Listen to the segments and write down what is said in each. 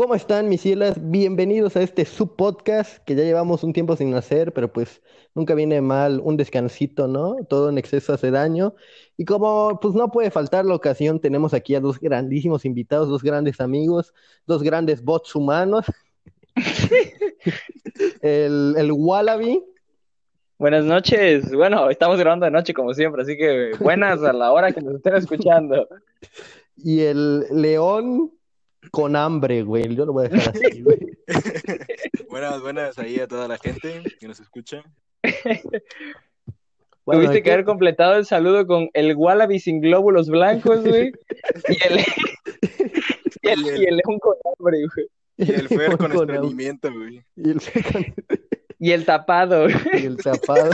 ¿Cómo están, mis cielas? Bienvenidos a este subpodcast que ya llevamos un tiempo sin hacer, pero pues nunca viene mal un descansito, ¿no? Todo en exceso hace daño. Y como pues no puede faltar la ocasión, tenemos aquí a dos grandísimos invitados, dos grandes amigos, dos grandes bots humanos. el, el Wallaby. Buenas noches. Bueno, estamos grabando de noche como siempre, así que buenas a la hora que nos estén escuchando. Y el León con hambre, güey. Yo lo voy a dejar así, güey. buenas, buenas ahí a toda la gente que nos escucha. Bueno, Tuviste que haber completado el saludo con el Wallaby sin glóbulos blancos, güey. y, el, y, el, y el león con hambre, güey. Y el Fer con, con estreñimiento, güey. Y el Fer con... Y el tapado. Y el tapado.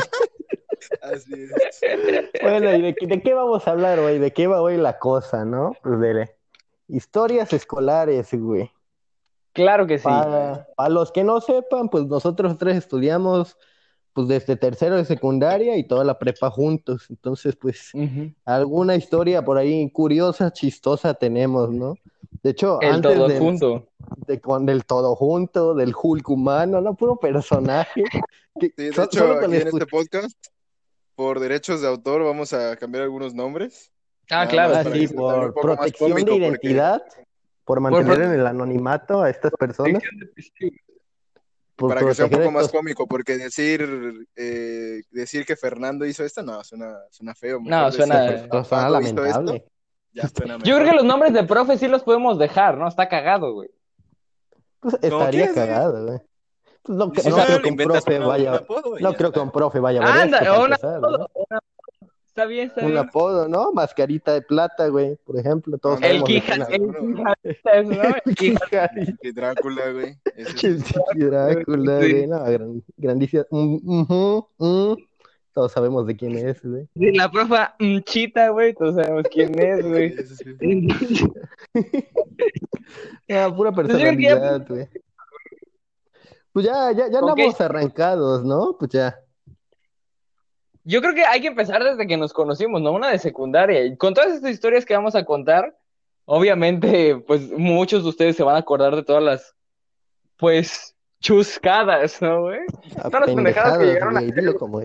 Así es. Bueno, ¿y de, de qué vamos a hablar, güey? ¿De qué va hoy la cosa, no? Pues de historias escolares, güey. Claro que sí. Para, los que no sepan, pues nosotros tres estudiamos pues desde tercero de secundaria y toda la prepa juntos. Entonces, pues, alguna historia por ahí curiosa, chistosa tenemos, ¿no? De hecho, el antes todo del, junto. De, con, del todo junto, del Hulk humano, no puro personaje. Que, sí, de so, hecho, aquí en este podcast, por derechos de autor, vamos a cambiar algunos nombres. Ah, claro. Ah, sí, por protección de identidad, porque... por mantener por... en el anonimato a estas personas. Por para que sea un poco más cómico, porque decir eh, decir que Fernando hizo esto, no, suena, suena feo. No, suena, suena lamentable. Esto, ya suena Yo creo que los nombres de profe sí los podemos dejar, ¿no? Está cagado, güey. Pues estaría cagado, güey. Pues no, no, creo que un profe vaya, no creo que un profe vaya a ver Anda, esto una, empezar, ¿no? ¿No? Está bien, está un bien. apodo, ¿no? Mascarita de plata, güey, por ejemplo. Todos el Quija, el Quija, ¿no? El Quija. Y Drácula, güey. Drácula, güey. No, gran, grandísima. Mm, mm. Todos sabemos de quién es, güey. Sí, la profa Chita, güey. Todos sabemos quién es, güey. ah, pura personalidad, güey. Pues ya, ya, ya andamos arrancados, ¿no? Pues ya. Yo creo que hay que empezar desde que nos conocimos, ¿no? Una de secundaria. Y con todas estas historias que vamos a contar, obviamente, pues muchos de ustedes se van a acordar de todas las, pues, chuscadas, ¿no, güey? Todas las pendejadas que llegaron a hacer. Como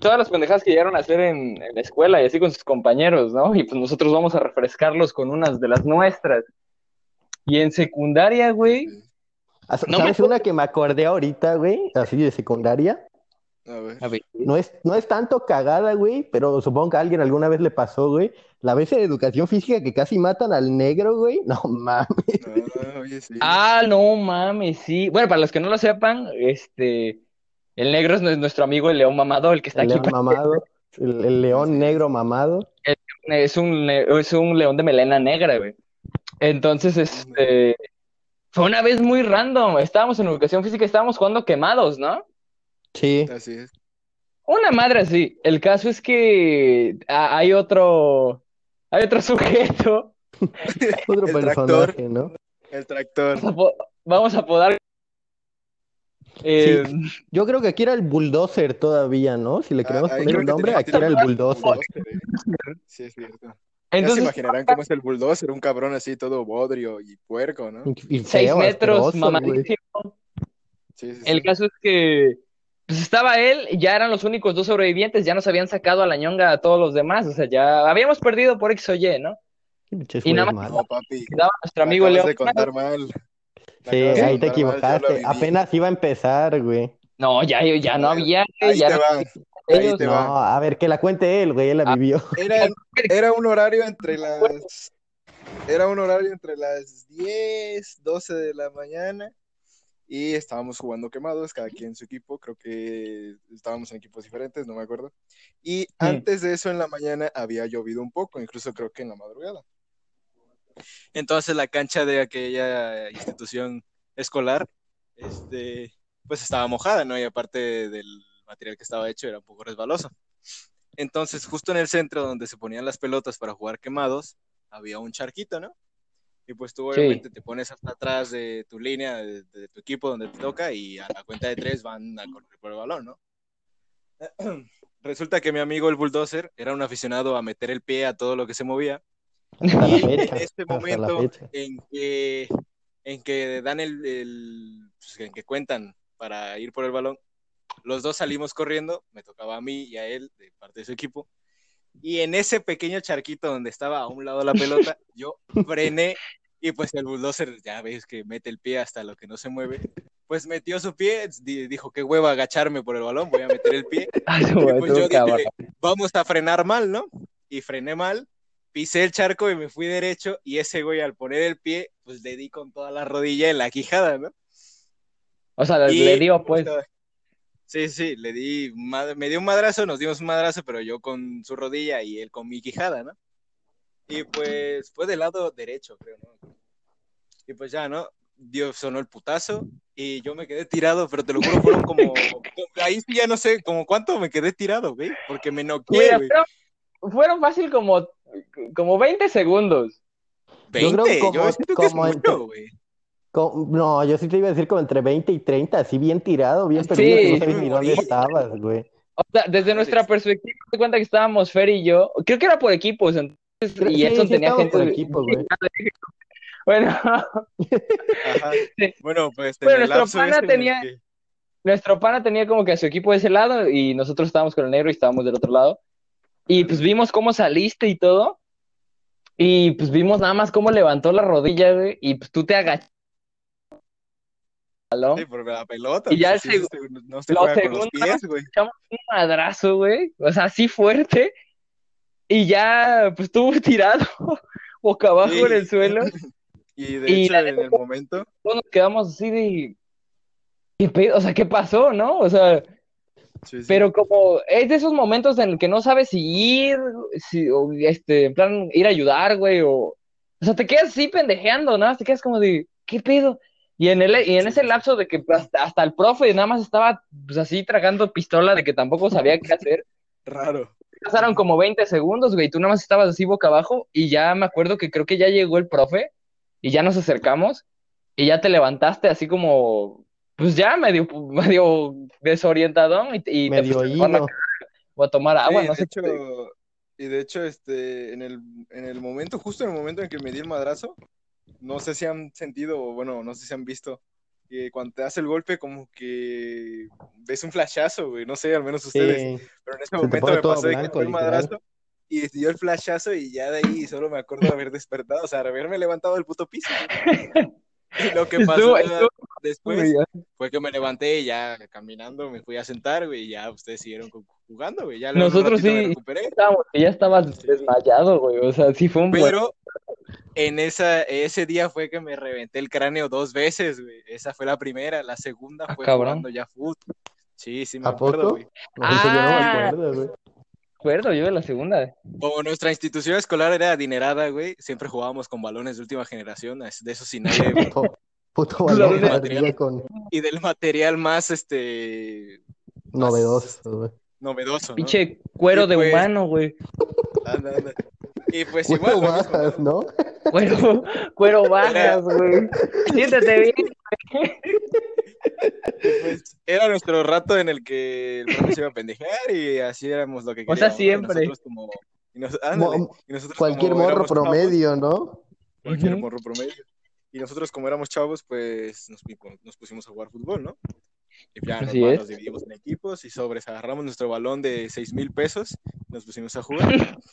todas las pendejadas que llegaron a hacer en, en, la escuela y así con sus compañeros, ¿no? Y pues nosotros vamos a refrescarlos con unas de las nuestras. Y en secundaria, güey. ¿Sabes no me... una que me acordé ahorita, güey? Así de secundaria. A ver. A ver. No es, no es tanto cagada, güey, pero supongo que a alguien alguna vez le pasó, güey. La vez en educación física que casi matan al negro, güey. No mames. No, oye, sí. Ah, no mames, sí. Bueno, para los que no lo sepan, este. El negro es nuestro amigo el león mamado, el que está el aquí. León mamado. El, el, león negro mamado. Es un, es un león de melena negra, güey. Entonces, este. Fue una vez muy random. Estábamos en educación física, estábamos jugando quemados, ¿no? Sí. Así es. Una madre así. El caso es que hay otro, hay otro sujeto. otro El personaje, tractor. ¿no? El tractor. Vamos a, po- vamos a podar. Eh, Sí. Yo creo que aquí era el bulldozer todavía, ¿no? Si le queremos Ah, ahí poner un nombre, aquí era el bulldozer. Sí, es cierto. Ya se imaginarán cómo es el bulldozer, un cabrón así todo bodrio y puerco, ¿no? Y, seis metros, mamadísimo. Sí, sí, sí. El caso es que pues estaba él, ya eran los únicos dos sobrevivientes, ya nos habían sacado a la ñonga a todos los demás, o sea, ya habíamos perdido por X o Y, ¿no? Y nada más- papi. Quedaba nuestro amigo de contar mal. Sí, de ahí te mal, equivocaste. Apenas iba a empezar, güey. No, ya, ya no había, Ahí ya te no- va. Ahí te No, va. a ver, que la cuente él, güey, él la Ah. vivió. Era, era un horario entre las. Era un horario entre las 10, 12 de la mañana. Y estábamos jugando quemados, cada quien en su equipo. Creo que estábamos en equipos diferentes, no me acuerdo. Y antes de eso, en la mañana, había llovido un poco, incluso creo que en la madrugada. Entonces, la cancha de aquella institución escolar, este, pues estaba mojada, ¿no? Y aparte del material que estaba hecho, era un poco resbaloso. Entonces, justo en el centro donde se ponían las pelotas para jugar quemados, había un charquito, ¿no? Y pues tú Sí. obviamente te pones hasta atrás de tu línea, de, de tu equipo donde te toca, y a la cuenta de tres van a correr por el balón, ¿no? Resulta que mi amigo el bulldozer era un aficionado a meter el pie a todo lo que se movía. Y en este momento en que, en que dan el, el pues, en que cuentan para ir por el balón. Los dos salimos corriendo, me tocaba a mí y a él de parte de su equipo. Y en ese pequeño charquito donde estaba a un lado la pelota, yo frené y pues el bulldozer, ya ves que mete el pie hasta lo que no se mueve, pues metió su pie, di- dijo que hueva agacharme por el balón, voy a meter el pie. Ay, Y pues yo dije, vamos a frenar mal, ¿no? Y frené mal, pisé el charco y me fui derecho y ese güey al poner el pie, pues le di con toda la rodilla en la quijada, ¿no? O sea, Y- le dio, pues. Sí, sí, le di, me dio un madrazo, nos dimos un madrazo, pero yo con su rodilla y él con mi quijada, ¿no? Y pues fue del lado derecho, creo, ¿no? Y pues ya, ¿no? Dio, sonó el putazo y yo me quedé tirado, pero te lo juro, fueron como, ahí sí ya no sé, como cuánto me quedé tirado, güey, porque me noqué, güey. fueron, fácil como, como 20 segundos. Yo creo 20, como- yo siento que es mucho, güey. No, yo sí te iba a decir como entre 20 y 30, así bien tirado, bien perdido, que no Sí. sabes ni dónde estabas, güey. O sea, desde nuestra perspectiva, te cuenta que estábamos Fer y yo. Creo que era por equipos, entonces. Creo- y sí, sí tenía gente. por de- equipo, güey. Bueno, Ajá. Bueno, pues en Bueno, nuestro pana el tenía- que- nuestro pana tenía como que a su equipo de ese lado y nosotros estábamos con el negro y estábamos del otro lado. Y pues vimos cómo saliste y todo. Y pues vimos nada más cómo levantó la rodilla, güey. Y pues tú te agachaste. ¿No? Sí, por la pelota. Y ya pues, el seg- no se con los segundo- pies, güey. echamos un madrazo, güey. O sea, así fuerte. Y ya, pues estuvo tirado boca abajo Sí. en el suelo. Y de Y hecho, en el momento, Todos nos quedamos así de. ¿Qué pedo? O sea, ¿qué pasó, no? O sea, sí, sí. pero como es de esos momentos en el que no sabes si ir, si, o este, en plan, ir a ayudar, güey, o. O sea, te quedas así pendejeando, ¿no? Te quedas como de, ¿qué pedo? Y en, el, y en ese lapso de que hasta, hasta el profe nada más estaba pues así tragando pistola de que tampoco sabía qué hacer. raro. Pasaron como 20 segundos, güey, y tú nada más estabas así boca abajo y ya me acuerdo que creo que ya llegó el profe y ya nos acercamos y ya te levantaste así como, pues ya medio, medio desorientadón y, y te Medio fuiste a o a tomar agua, Sí, no de sé hecho, qué. y de hecho, este, en el, en el momento, justo en el momento en que me di el madrazo, no sé si han sentido, o bueno, no sé si han visto, que cuando te hace el golpe, como que ves un flashazo, güey, no sé, al menos ustedes, Sí. pero en ese momento me pasó de que fue el literal. madrazo y dio el flashazo y ya de ahí solo me acuerdo de haber despertado, o sea, de haberme levantado del puto piso. güey. Lo que pasó Estuvo- estuvo después fue que me levanté y ya caminando me fui a sentar, güey, y ya ustedes siguieron jugando, güey. Ya Nosotros sí. recuperé, Estábamos, ya estabas desmayado, güey, o sea, sí fue un buen... pero en esa, ese día fue que me reventé el cráneo dos veces, güey. Esa fue la primera, la segunda Ah, fue cabrón. jugando ya fútbol. Sí, sí me ¿A acuerdo, poco? güey. Eso yo no me Ah. acuerdo, güey. acuerdo, yo de la segunda. Como nuestra institución escolar era adinerada, güey, siempre jugábamos con balones de última generación, de esos sin aire, güey. Puto, perdido material. con y del material más, este, novedoso, güey. novedoso, ¿no? Pinche cuero Y de pues- humano, güey. Anda, anda. Y pues Güey, igual, bajas, ¿no? ¿no? Cuero, cuero bajas, güey. Siéntate bien. Pues, era nuestro rato en el que el profe se iba a pendejear y así éramos lo que O sea, queríamos. ¿no? Y siempre. nosotros como... y nos- ándale, Mo- y nosotros Cualquier como morro promedio, ¿no? cualquier Ujú. morro promedio. Y nosotros como éramos chavos, pues nos, nos pusimos a jugar fútbol, ¿no? Y ya Así nos dividimos en equipos y sobres, agarramos nuestro balón de seis mil pesos, nos pusimos a jugar.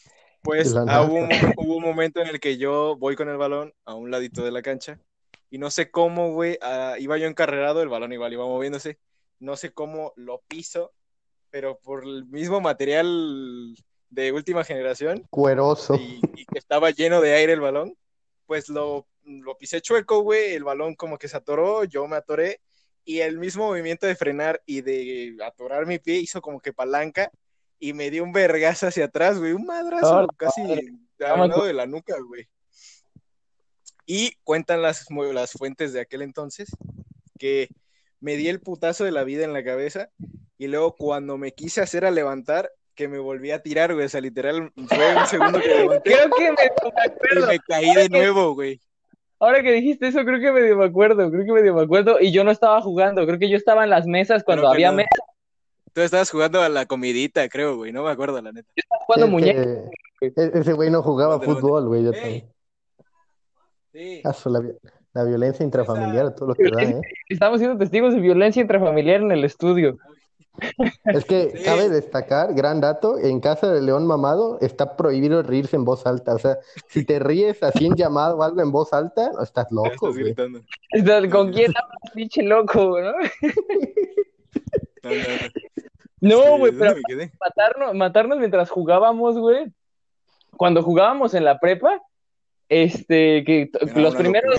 Pues ah, hubo, un, hubo un momento en el que yo voy con el balón a un ladito de la cancha y no sé cómo, güey, ah, iba yo encarrerado, el balón igual iba moviéndose, no sé cómo lo piso, pero por el mismo material de última generación Cueroso. y, y que estaba lleno de aire el balón, pues lo, lo pisé chueco, güey, el balón como que se atoró, yo me atoré y el mismo movimiento de frenar y de atorar mi pie hizo como que palanca y me dio un vergazo hacia atrás, güey, un madrazo Oh, casi al lado de la nuca, güey. Y cuentan las, las fuentes de aquel entonces que me di el putazo de la vida en la cabeza y luego cuando me quise hacer a levantar, que me volví a tirar, güey, o sea, literal, fue un segundo que levanté Creo que me, me y me caí de nuevo, güey. Ahora que dijiste eso, creo que medio me acuerdo. Creo que medio me acuerdo. Y yo no estaba jugando. Creo que yo estaba en las mesas cuando había no. mesas Tú estabas jugando a la comidita, creo, güey, no me acuerdo, la neta. jugando Ese- muñecos. e- Ese güey no jugaba fútbol, güey. Yo también. Sí. Ah, la, La violencia intrafamiliar, todo lo que da, ¿eh? Estamos siendo testigos de violencia intrafamiliar en el estudio. Es que Sí. cabe destacar, gran dato, en casa de León Mamado está prohibido reírse en voz alta. O sea, si te ríes así en llamado o algo en voz alta, estás loco, estás güey. gritando. O sea, ¿Con quién hablas, pinche loco, no? No, no, no. No, güey, ¿dónde pero matarnos, matarnos mientras jugábamos, güey. Cuando jugábamos en la prepa, este, que Era los primeros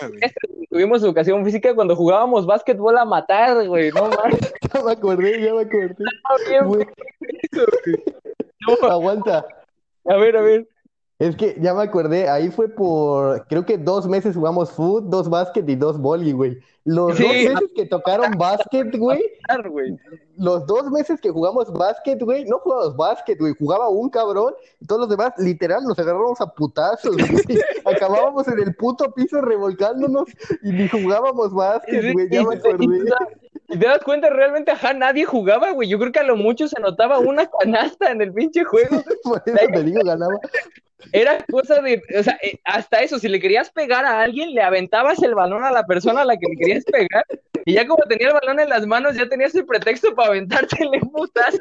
tuvimos educación física, cuando jugábamos básquetbol a matar, güey, no mames, Ya me acordé, ya me acordé. estaba bien Güey, eso, güey. No, aguanta. a ver, a ver. Es que ya me acordé, ahí fue por, creo que dos meses jugamos fútbol, dos básquet y dos voli, güey. Los Sí. dos meses que tocaron básquet, güey, los dos meses que jugamos básquet, güey, no jugamos básquet, güey, jugaba un cabrón y todos los demás, literal, nos agarrábamos a putazos, güey. Acabábamos en el puto piso revolcándonos y ni jugábamos básquet, güey, ya me acordé. Y te das cuenta, realmente, ajá, nadie jugaba, güey. Yo creo que a lo mucho se notaba una canasta en el pinche juego. Por eso te digo, ganaba. Era cosa de, o sea, eh, hasta eso, si le querías pegar a alguien, le aventabas el balón a la persona a la que le querías pegar, y ya como tenía el balón en las manos, ya tenías el pretexto para aventártele putazo.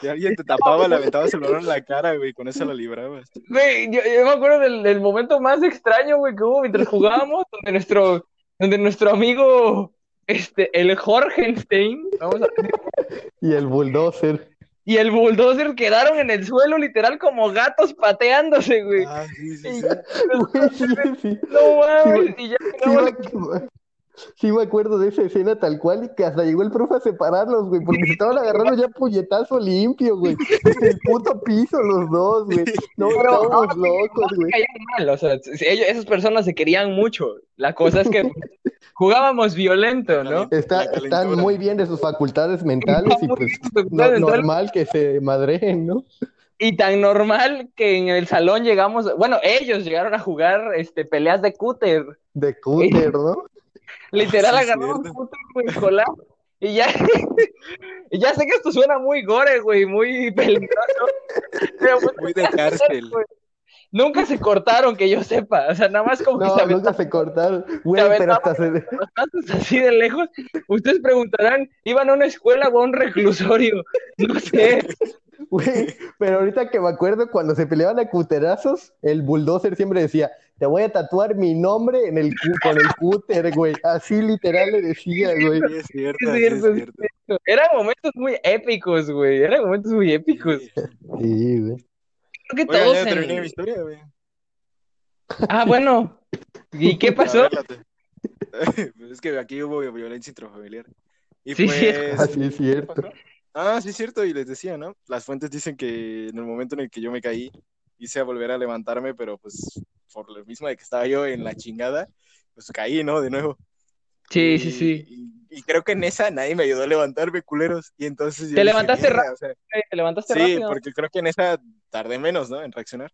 Si alguien te tapaba, le aventabas el balón en la cara, güey, con eso la librabas. Güey, yo, yo me acuerdo del, del momento más extraño, güey, que hubo mientras jugábamos, donde nuestro, donde nuestro amigo, este, el Jorgenstein, vamos a Y el bulldozer. Y el bulldozer quedaron en el suelo literal como gatos pateándose, güey. Ah, sí, sí, Y sí. ya- Güey, sí, sí. no mames, Sí, y ya Sí me, acuerdo de esa escena tal cual y que hasta llegó el profe a separarlos, güey, porque se estaban agarrando ya puñetazo limpio, güey. En el puto piso los dos, güey. No, Pero- estábamos locos, güey. caían mal, o sea, ellos- esas personas se querían mucho. La cosa es que jugábamos violento, ¿no? Está, están muy bien de sus facultades mentales y pues no- normal que se madreen, ¿no? Y tan normal que en el salón llegamos, bueno, ellos llegaron a jugar este, peleas de cúter. De cúter, ¿no? Literal Sí, agarraron cierto. cúter, güey, colar. Y ya, y ya sé que esto suena muy gore, güey, muy peligroso. Pero, pues, Muy de cárcel. güey, Nunca se cortaron, que yo sepa. O sea, nada más como que No, se nunca aventaban se cortaron. Güey, Se pero hasta se... los pasos así de lejos. Ustedes preguntarán, ¿iban a una escuela o a un reclusorio? No sé. Güey, pero ahorita que me acuerdo cuando se peleaban a cuterazos, el bulldozer siempre decía, te voy a tatuar mi nombre en el con el cúter, güey. Así literal le decía, güey. Sí, es cierto, Es cierto, es es cierto. cierto. Eran momentos muy épicos, güey. Eran momentos muy épicos. Sí. Güey. Creo que todos ya en- terminé mi historia, güey. Ah, bueno. ¿Y qué pasó? ver, es que aquí hubo violencia intrafamiliar. Y Sí, pues, cierto. Ah, sí, es ¿qué cierto. Ah, sí, es cierto, y les decía, ¿no? Las fuentes dicen que en el momento en el que yo me caí, hice a volver a levantarme, pero pues por lo mismo de que estaba yo en la chingada, pues caí, ¿no? De nuevo. Sí, sí, Y- sí. Y, y creo que en esa nadie me ayudó a levantarme, culeros. Y entonces yo Te dije, levantaste o sea, Eh, Te levantaste Sí, rápido. porque creo que en esa tardé menos, ¿no? En reaccionar.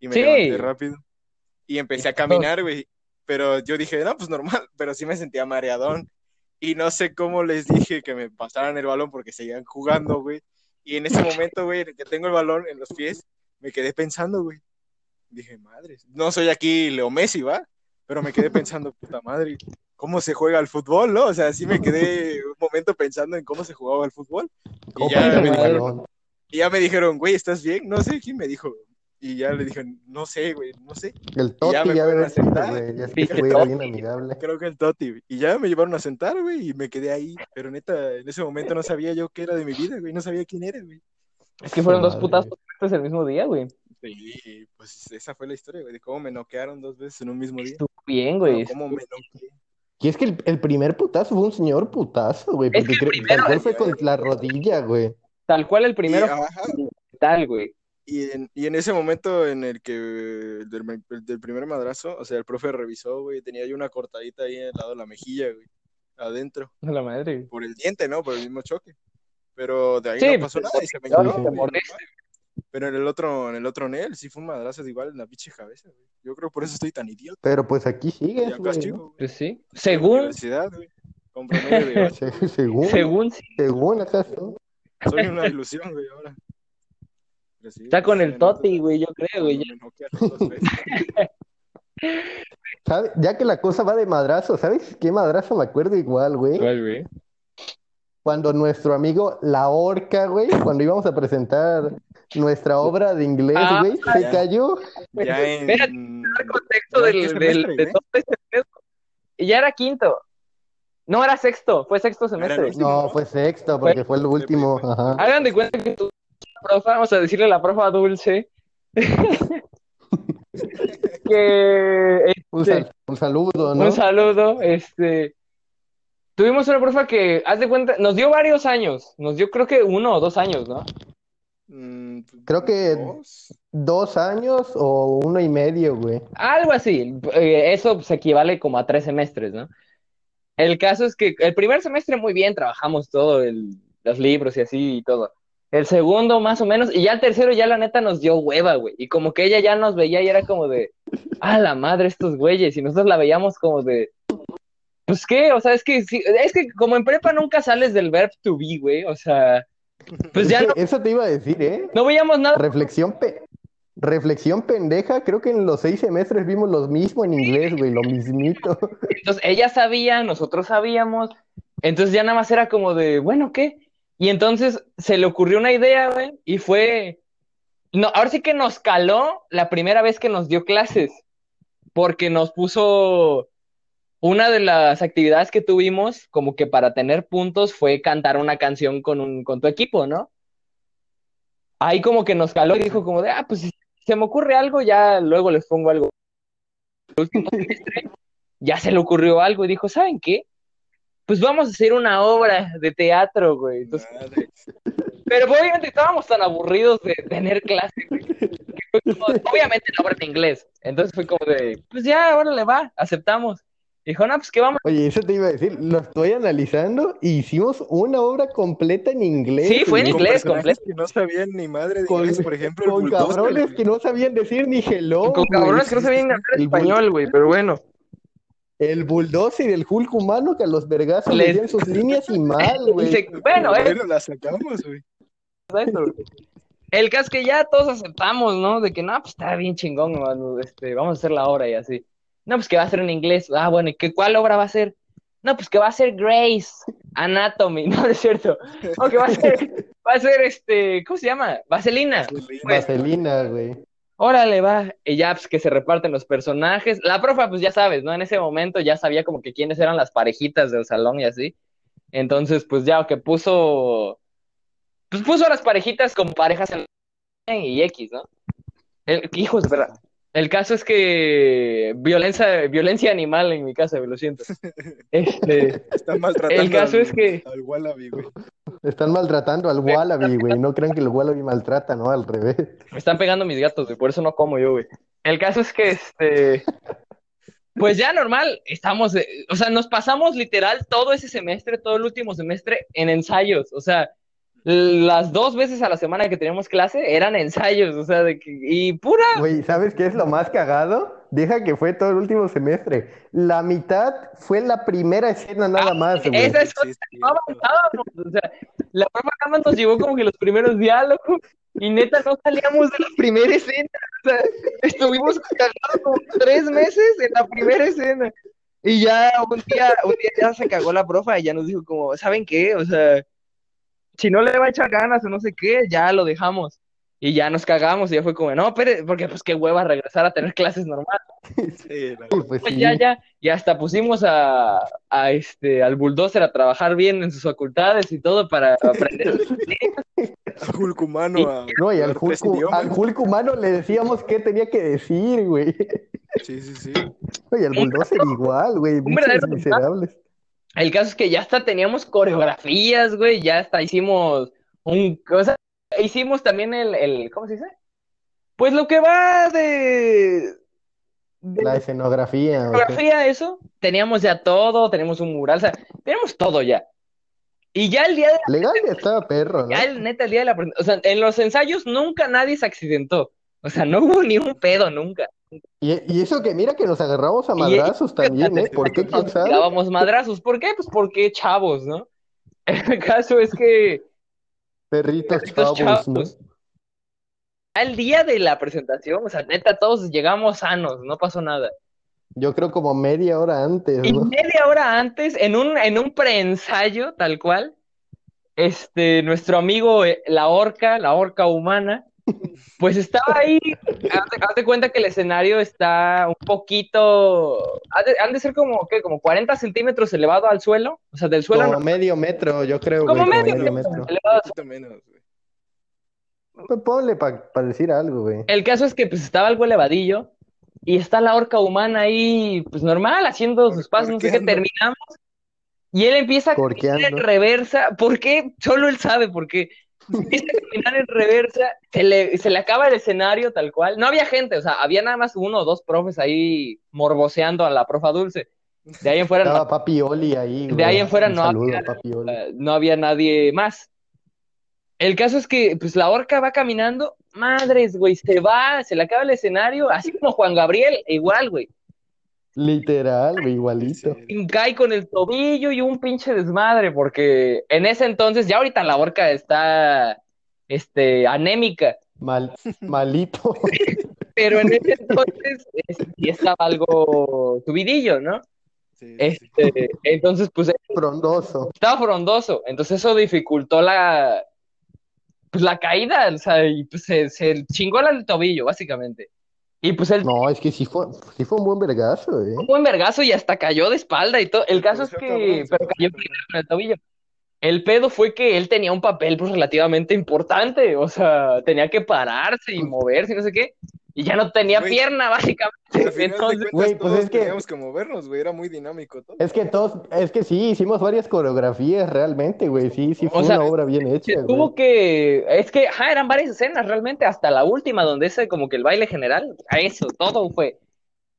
Y me Sí. levanté rápido. Y empecé a caminar, güey. Pero yo dije, no, pues normal, pero sí me sentía mareadón. Y no sé cómo les dije que me pasaran el balón porque seguían jugando, güey. Y en ese momento, güey, que tengo el balón en los pies, me quedé pensando, güey. Dije, madre, no soy aquí Leo Messi, ¿va? Pero me quedé pensando, puta madre, ¿cómo se juega el fútbol, no? O sea, sí me quedé un momento pensando en cómo se jugaba el fútbol. Y ya me balón. y ya me dijeron, güey, ¿estás bien? No sé quién me dijo. Y ya le dije, no sé, güey, no sé. El Y ya Toti me ya fueron debe a ser, sentar. güey. Ya Toti. bien amigable. Creo que el Toti. güey. Y ya me llevaron a sentar, güey, y me quedé ahí. Pero neta, en ese momento no sabía yo qué era de mi vida, güey. No sabía quién era, güey. Es que fueron dos Madre. putazos fuertes el mismo día, güey. Y pues esa fue la historia, güey, de cómo me noquearon dos veces en un mismo día. Estuvo bien, güey. Bueno, cómo me noqueé. Y es que el, el primer putazo fue un señor putazo, güey. Es Porque que el creo- tal cual fue con la rodilla, güey. Tal cual el primero Y, tal, güey. y, en, y en ese momento en el que el del, el del primer madrazo, o sea, el profe revisó, güey, tenía yo una cortadita ahí al lado de la mejilla, güey, adentro. A la madre. por el diente, ¿no? Por el mismo choque. Pero de ahí Sí, no pues, pasó nada y se me quedó, Pero en el otro, en el otro Nel, sí fue un madrazo igual en la pinche cabeza, güey. Yo creo por eso estoy tan idiota. Pero pues aquí acá güey. chico, ¿no? güey. Pues sí. Según, güey. Con de. Se- Según, según, sí. según acá estoy. Soy una ilusión, güey, ahora. Sí, Está con sí, el Toti, güey, yo creo, güey. Ya que la cosa va de madrazo, ¿sabes qué madrazo me acuerdo igual, güey? ¿Cuál, güey? Cuando nuestro amigo La Orca, güey, cuando íbamos a presentar nuestra obra de inglés, Ah, güey, se ya. cayó. Ya en... Espérate, el contexto ¿Ya del, del- de güey? todo este pedo. Y ya era quinto. No, era sexto, fue sexto semestre. No, fue sexto, porque fue el último. Ajá. Hagan de cuenta que tu profa, vamos a decirle a la profa Dulce, que Un, este, sal- un saludo, ¿no? un saludo, este, tuvimos una profa que, haz de cuenta, nos dio varios años, nos dio creo que uno o dos años, ¿no? Mm, Creo que- dos. Dos años o uno y medio, güey. Algo así, eh, eso se equivale como a tres semestres, ¿no? El caso es que el primer semestre muy bien, trabajamos todo, el- los libros y así y todo. El segundo más o menos, y ya el tercero ya la neta nos dio hueva, güey. Y como que ella ya nos veía y era como de, a la madre estos güeyes, y nosotros la veíamos como de, pues qué, o sea, es que, sí- es que como en prepa nunca sales del verb to be, güey, o sea, pues ya no, Eso te iba a decir, ¿eh? no veíamos nada. Reflexión, pe- Reflexión pendeja, creo que en los seis semestres vimos lo mismo en inglés, güey, lo mismito. Entonces ella sabía, nosotros sabíamos, entonces ya nada más era como de, bueno, ¿qué? Y entonces se le ocurrió una idea, güey, y fue, no, ahora sí que nos caló la primera vez que nos dio clases, porque nos puso una de las actividades que tuvimos, como que para tener puntos, fue cantar una canción con un, con tu equipo, ¿no? Ahí como que nos caló y dijo como de, ah, pues si se me ocurre algo, ya luego les pongo algo. El último semestre, ya se le ocurrió algo y dijo, ¿saben qué? Pues vamos a hacer una obra de teatro, güey. Entonces, pero obviamente estábamos tan aburridos de tener clase, güey, como- obviamente la obra en inglés. Entonces fue como de, pues ya, ahora le va, aceptamos. Dijo, no, pues que vamos. Oye, eso te iba a decir, lo estoy analizando y hicimos una obra completa en inglés. Sí, fue en inglés, personajes que no sabían ni madre de Con- inglés, por ejemplo, Con cabrones que no sabían decir ni hello, Con güey. cabrones que no sabían hablar español, güey, pero bueno. El bulldozer y el Hulk humano que a los vergazos le decían sus líneas y mal, güey. Dice, bueno, Pero eh, bueno, la sacamos, güey. El caso es que ya todos aceptamos, ¿no? De que no, pues está bien chingón, mano, este, vamos a hacer la obra y así. No, pues que va a ser en inglés. Ah, bueno, ¿y qué, cuál obra va a ser? No, pues que va a ser Grace Anatomy, no, es cierto. No, que va a ser, va a ser este, ¿cómo se llama? Vaselina. Vaselina, güey. Órale, va. Y ya, pues que se reparten los personajes. La profa, pues ya sabes, ¿no? En ese momento ya sabía como que quiénes eran las parejitas del salón y así. Entonces, pues ya, que puso. Pues puso a las parejitas como parejas en y X, ¿no? El, hijos, verdad. El caso es que violencia, violencia animal en mi casa, lo siento. Este, Están maltratando El caso al, es que- al Wallaby, güey. Están maltratando al Wallaby, güey. No crean que el Wallaby maltrata, ¿no? Al revés. Me están pegando mis gatos, güey, por eso no como yo, güey. El caso es que, este, pues ya normal, estamos, o sea, nos pasamos literal todo ese semestre, todo el último semestre en ensayos, o sea, las dos veces a la semana que teníamos clase eran ensayos, o sea, de que, y pura, Güey, ¿sabes qué es lo más cagado? Deja que fue todo el último semestre. La mitad fue la primera escena nada más, güey. esa es Sí, sí, no avanzábamos, o sea, la profe nada más nos llevó como que los primeros diálogos y neta no salíamos de la primera escena, o sea, estuvimos cagados como tres meses en la primera escena y ya un día, un día ya se cagó la profa y ya nos dijo como, ¿saben qué? O sea, si no le va a echar ganas o no sé qué, ya lo dejamos. Y ya nos cagamos y ya fue como, no, espere, porque pues qué hueva regresar a tener clases normales. sí, pues Pues sí. ya, ya, y hasta pusimos a, a este, al bulldozer a trabajar bien en sus facultades y todo para aprender. a Hulk humano, a No, y al Hulk, al humano le decíamos qué tenía que decir, güey. Sí, sí, sí. Oye, al bulldozer igual, güey. verdadero miserables. El caso es que ya hasta teníamos coreografías, güey, ya hasta hicimos un, o sea, hicimos también el, el, ¿cómo se dice? Pues lo que va de, de La escenografía. o sea. coreografía, eso, teníamos ya todo, tenemos un mural, o sea, tenemos todo ya. Y ya el día de Legal ya estaba perro, ¿no? Ya el neta, el día de la o sea, en los ensayos nunca nadie se accidentó. O sea, no hubo ni un pedo nunca. Y, y eso que mira que nos agarramos a Y- madrazos también, ¿eh? ¿Por qué? ¿Quién Nos sabe? madrazos. ¿Por qué? Pues porque chavos, ¿no? El caso es que Perritos chavos, ¿no? al día de la presentación, o sea, neta, todos llegamos sanos, no pasó nada. Yo creo como media hora antes, Y ¿no? media hora antes, en un, en un preensayo, tal cual, este, nuestro amigo, eh, la orca, la orca humana, pues estaba ahí, hazte, hazte cuenta que el escenario está un poquito, han de, han de ser como, ¿qué? Como 40 centímetros elevado al suelo, o sea, del suelo Como no, medio metro, yo creo, como güey, como medio medio metro metro. elevado al Un poquito menos, güey. Pues ponle para decir algo, güey. El caso es que pues estaba algo elevadillo y está la orca humana ahí, pues normal, haciendo sus pasos, no sé qué, Corqueando. terminamos. Y él empieza a caminar en Corqueando. reversa. ¿Por qué? Solo él sabe por qué. Empieza a caminar en reversa, se le, se le acaba el escenario tal cual. No había gente, o sea, había nada más uno o dos profes ahí morboseando a la profa Dulce. De ahí en fuera no, Estaba Papi Oli ahí, De ahí en fuera no había- no había nadie más. El caso es que, pues, la orca va caminando, madres, güey, se va, se le acaba el escenario, así como Juan Gabriel, igual, güey. Literal, igualito. Cae con el tobillo y un pinche desmadre, porque en ese entonces, ya ahorita la orca está, este, anémica, Mal, malito. pero en ese entonces es- sí estaba algo subidillo, ¿no? Sí, sí, sí. Este, entonces, pues, Frondoso. estaba frondoso, entonces eso dificultó la, pues la caída, o sea, y pues se, se chingó el tobillo, básicamente. Y pues él No, es que sí fue, sí fue un buen vergazo, eh. un buen vergazo y hasta cayó de espalda y todo. El caso es que, pero cayó con el tobillo. El pedo fue que él tenía un papel pues relativamente importante, o sea, tenía que pararse y moverse y no sé qué, y ya no tenía Güey, pierna, básicamente. Al final de Entonces, cuentas, Güey, pues todos es que- teníamos que movernos, güey. Era muy dinámico todo. Es que todos, es que sí, hicimos varias coreografías realmente, güey. Sí, sí, fue O sea, una obra bien hecha, güey. tuvo que, es que, ajá, eran varias escenas realmente, hasta la última, donde ese como que el baile general, a eso, todo fue.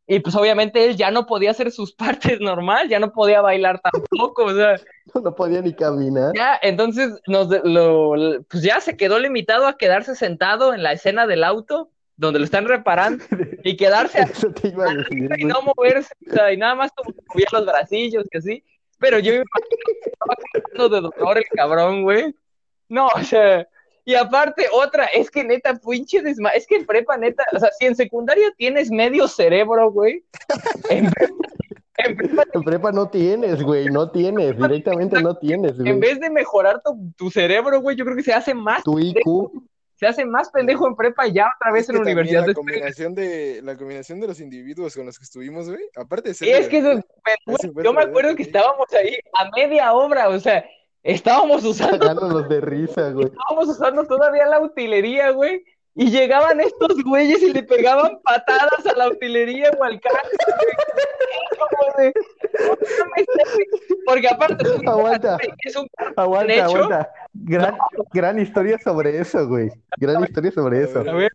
Y pues obviamente él ya no podía hacer sus partes normal, ya no podía bailar tampoco, o sea, No podía ni caminar. ya, entonces nos, de- lo, pues ya se quedó limitado a quedarse sentado en la escena del auto, donde lo están reparando, y quedarse Eso te iba a decir, y no moverse, o sea, y nada más como que movía los bracillos y así. Pero yo me imagino que estaba cagando de dolor el cabrón, güey. No, o sea, y aparte, otra, es que neta, pinche desma, es que en prepa, neta, o sea, si en secundaria tienes medio cerebro, güey, en prepa, en prepa, En prepa no tienes, güey, no tienes, directamente no tienes, en güey. vez de mejorar tu, tu cerebro, güey, yo creo que se hace más, Tu IQ, se hace más pendejo en prepa y ya otra vez Es en que la universidad. la de- combinación de la combinación de los individuos con los que estuvimos, güey, aparte de ser es que eso Ese fue yo me acuerdo que estábamos ahí a media obra, o sea, estábamos usando sacándonos de risa, güey. estábamos usando todavía la utilería, güey. Y llegaban estos güeyes y le pegaban patadas a la utilería o al carro, güey. Como de, "No mames, güey". Porque aparte, es un- Aguanta. es un Aguanta, hecho? aguanta. Gran, gran historia sobre eso, güey. Gran historia sobre eso. A ver,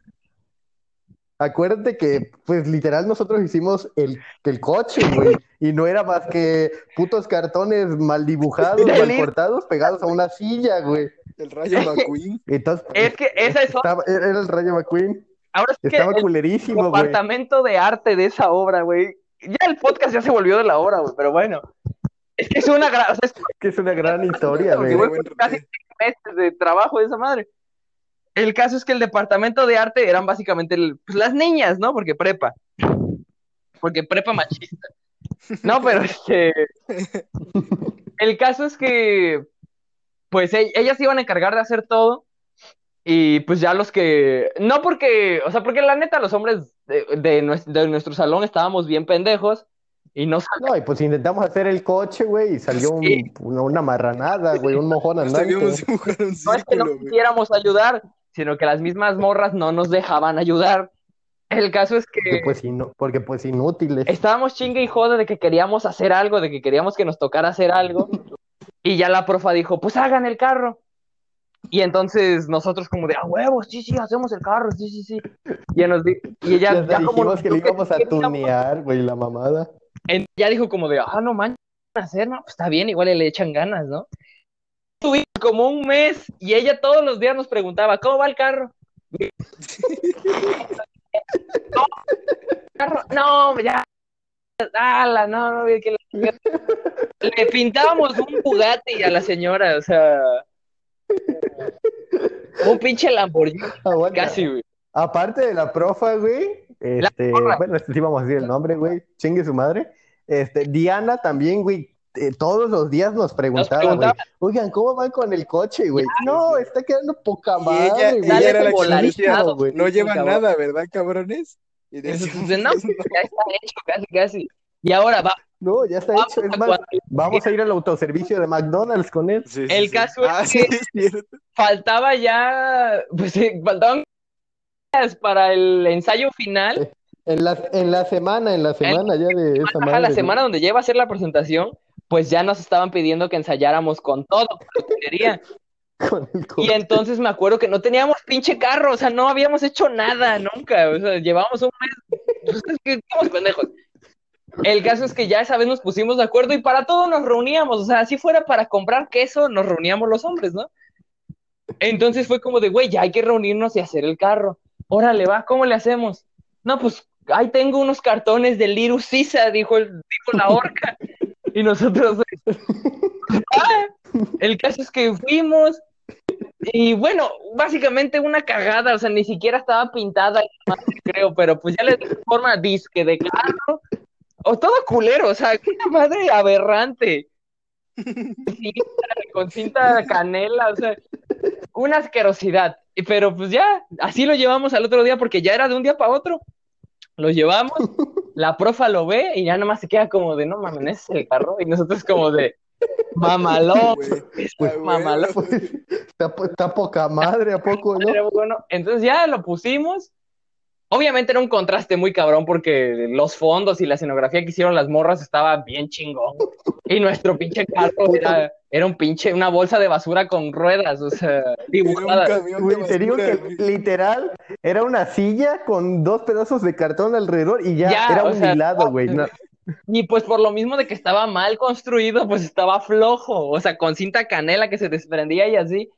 Acuérdate que, pues, literal, nosotros hicimos el, el coche, güey. Y no era más que putos cartones mal dibujados, mal cortados, pegados a una silla, güey. El Rayo McQueen. Entonces, es que esa es otra. estaba- era el Rayo McQueen. Ahora sí que Estaba el culerísimo, güey. departamento de arte de esa obra, güey. Ya el podcast ya se volvió de la obra, güey, pero bueno. Es que es una gran, o sea, es Que es una gran historia, güey. casi meses de trabajo de esa madre. El caso es que el departamento de arte eran básicamente el- pues, las niñas, ¿no? Porque prepa. Porque prepa machista. No, pero este. El caso es que. Pues e- ellas iban a encargar de hacer todo. Y pues ya los que. No porque. O sea, porque la neta, los hombres de, de nues- de nuestro salón estábamos bien pendejos. Y no sal- No, y pues intentamos hacer el coche, güey, y salió un- Sí. una, una marranada, güey, un mojón No sabíamos andante. dibujar un no es que no quisiéramos ayudar, sino que las mismas morras no nos dejaban ayudar. El caso es Porque que pues, ino- porque pues inútiles. estábamos chingue y jode de que queríamos hacer algo, de que queríamos que nos tocara hacer algo, y ya la profa dijo, pues hagan el carro. Y entonces nosotros como de, a huevos, sí, sí, hacemos el carro, sí, sí, sí. Y, ella nos di- y ella Ya ya, como nos que le íbamos a tunear, güey, la mamada. en- ya dijo como de, ah, no manches, hacer, no, pues está bien, igual le echan ganas, ¿no? Tuvimos como un mes y ella todos los días nos preguntaba, ¿cómo va el carro? no, carro, no, ya, ala, no, no, que le, le pintábamos un Bugatti a la señora, o sea, un pinche Lamborghini, Aguanta. casi, güey. Aparte de la profa, güey, Este, bueno, este sí vamos a decir el nombre, güey. Chingue su madre. Este, Diana también, güey. Eh, todos los días nos preguntaba, güey. preguntaba. Oigan, ¿cómo van con el coche, güey? No, está quedando poca Y madre, ella, güey. ella era la que güey. no cabrón. nada, ¿verdad, cabrones? Y decíamos, pues, no, pues, ya está hecho, casi, casi. Y ahora va, No, ya está vamos hecho. Es más, vamos a ir al autoservicio de McDonald's con él. Sí, sí, El sí. caso es Ah, que- sí, es cierto. faltaba ya, pues sí, faltaban días para el ensayo final. En la, en la semana, en la semana ya de esa madre. la semana donde ya iba a ser la presentación, pues ya nos estaban pidiendo que ensayáramos con todo. Con el Y entonces me acuerdo que no teníamos pinche carro, o sea, no habíamos hecho nada nunca, o sea, llevamos un mes, estamos pendejos. El caso es que ya esa vez nos pusimos de acuerdo y para todo nos reuníamos, o sea, si fuera para comprar queso, nos reuníamos los hombres, ¿no? Entonces fue como de, güey, ya hay que reunirnos y hacer el carro. Órale, va, ¿cómo le hacemos? No, pues ahí tengo unos cartones de Liru Sisa, dijo, el, dijo la orca. Y nosotros, el caso es que fuimos, y bueno, básicamente una cagada, o sea, ni siquiera estaba pintada, creo, pero pues ya le di forma disque de carro, o todo culero, o sea, una madre aberrante. Con cinta canela, o sea, una asquerosidad. Pero pues ya, así lo llevamos al otro día porque ya era de un día para otro. Lo llevamos, la profa lo ve y ya nada más se queda como de, no mames, ese es el carro. Y nosotros como de, mamalón, mamalón. Está, está poca madre, ¿a poco, no? Entonces ya lo pusimos. Obviamente era un contraste muy cabrón porque los fondos y la escenografía que hicieron las morras estaba bien chingón. Y nuestro pinche carro era, era un pinche, una bolsa de basura con ruedas, o sea, Era un dibujadas. te digo que literal era una silla con dos pedazos de cartón alrededor y ya, Ya, era un sea, hilado, güey. no. Y pues por lo mismo de que estaba mal construido, pues estaba flojo, o sea, con cinta canela que se desprendía y así.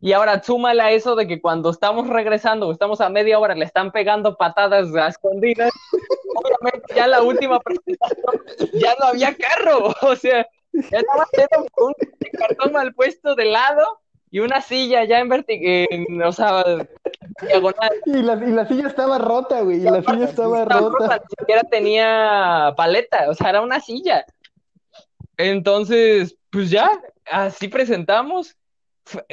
Y ahora súmale a eso de que cuando estamos regresando o estamos a media hora le están pegando patadas a escondidas. Obviamente ya la última presentación ya no había carro, o sea, ya era un cartón mal puesto de lado y una silla ya en vertical, o sea, diagonal. Y la, y la silla estaba rota, güey. Y la silla estaba Esta rota. ropa ni siquiera tenía paleta, o sea, era una silla. Entonces, pues ya, así presentamos.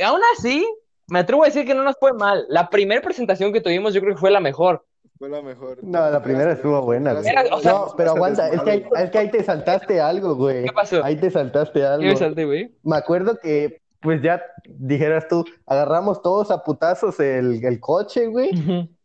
Aún así, me atrevo a decir que no nos fue mal. La primera presentación que tuvimos yo creo que fue la mejor. Fue la mejor. No, la primera estuvo buena, güey. Era- o sea, No, pero aguanta, es que, ahí, es que ahí te saltaste algo, güey. ¿Qué pasó? Ahí te saltaste ¿Qué algo. me salté, güey? Me acuerdo que, pues ya dijeras tú, agarramos todos a putazos el, el coche, güey.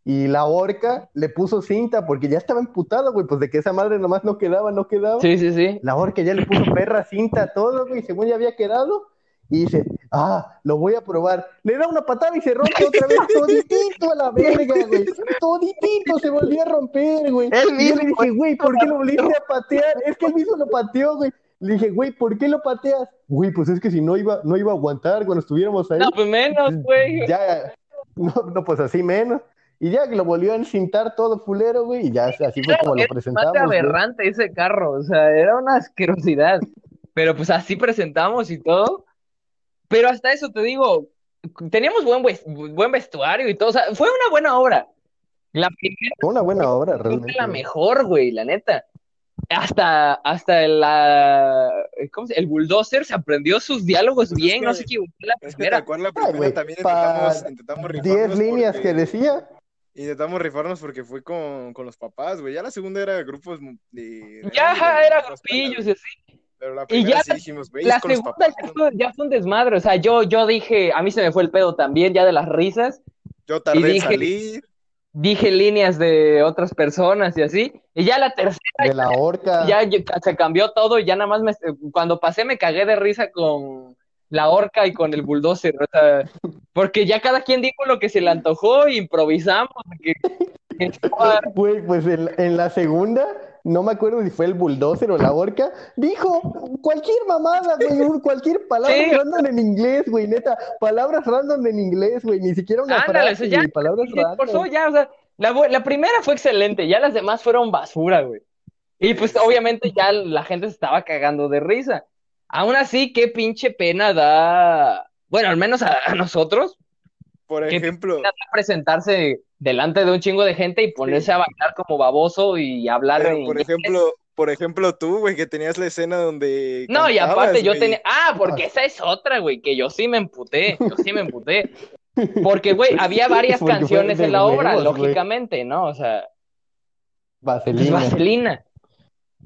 Y la orca le puso cinta porque ya estaba emputada, güey. Pues de que esa madre nomás no quedaba, no quedaba. Sí, sí, sí. La orca ya le puso perra cinta a todo, güey, según ya había quedado. Y dice, ah, lo voy a probar. Le da una patada y se rompe otra vez toditito a la verga, güey. Toditito se volvió a romper, güey. Él Y yo mismo, le dije, güey, ¿por qué lo volviste a patear? Es que él mismo lo pateó, güey. Le dije, güey, ¿por qué lo pateas? Güey, pues es que si no iba, no iba a aguantar cuando estuviéramos ahí. No, pues menos, güey. Ya, no, no, pues así menos. Y ya que lo volvió a encintar todo fulero, güey, y ya así fue como lo Era presentamos. güey. aberrante ese carro, o sea, era una asquerosidad. Pero pues así presentamos y todo. Pero hasta eso te digo, teníamos buen, buen vestuario y todo, o sea, fue una buena obra. La primera Fue una buena obra, fue realmente. la mejor, güey, la neta. Hasta, hasta la, ¿cómo se- el bulldozer se aprendió sus diálogos Pues es bien, que- no se equivocó la Es que primera. la Ay, primera también intentamos, intentamos Diez líneas porque- que decía. Intentamos rifarnos porque fue con, con los papás, güey. Ya la segunda era grupos de... Ya, ajá, de- era grupillos y así. Pero la Y primera ya sí dijimos, güey, La segunda papás. ya fue, ya fue un desmadre, o sea, yo, yo dije, a mí se me fue el pedo también, ya de las risas, Yo tardé en dije- salir. dije líneas de otras personas y así, y ya la tercera De la horca. ya yo- se cambió todo y ya nada más me, cuando pasé me cagué de risa con la orca y con el bulldozer, o sea, porque ya cada quien dijo lo que se le antojó e improvisamos, que, que Güey, pues en, en la segunda, no me acuerdo si fue el bulldozer o la horca, dijo cualquier mamada, güey, cualquier palabra Sí. random en inglés, güey, neta, palabras random en inglés, güey, ni siquiera una Ándale, frase, ya- palabras se esforzó ya, o sea, la, la primera fue excelente, ya las demás fueron basura, güey. Y pues obviamente ya la gente se estaba cagando de risa. Aún así, qué pinche pena da, bueno, al menos a, a nosotros, por ¿Qué ejemplo, presentarse delante de un chingo de gente y ponerse a bailar como baboso y hablar pero en por inglés. ejemplo, por ejemplo tú, güey, que tenías la escena donde No, y aparte yo tenía. Ah, porque esa es otra, güey, que yo sí me emputé. Yo sí me emputé. Porque, güey, había varias Porque canciones en la obra, lógicamente, ¿no? O sea, pues, Vaselina. vaselina.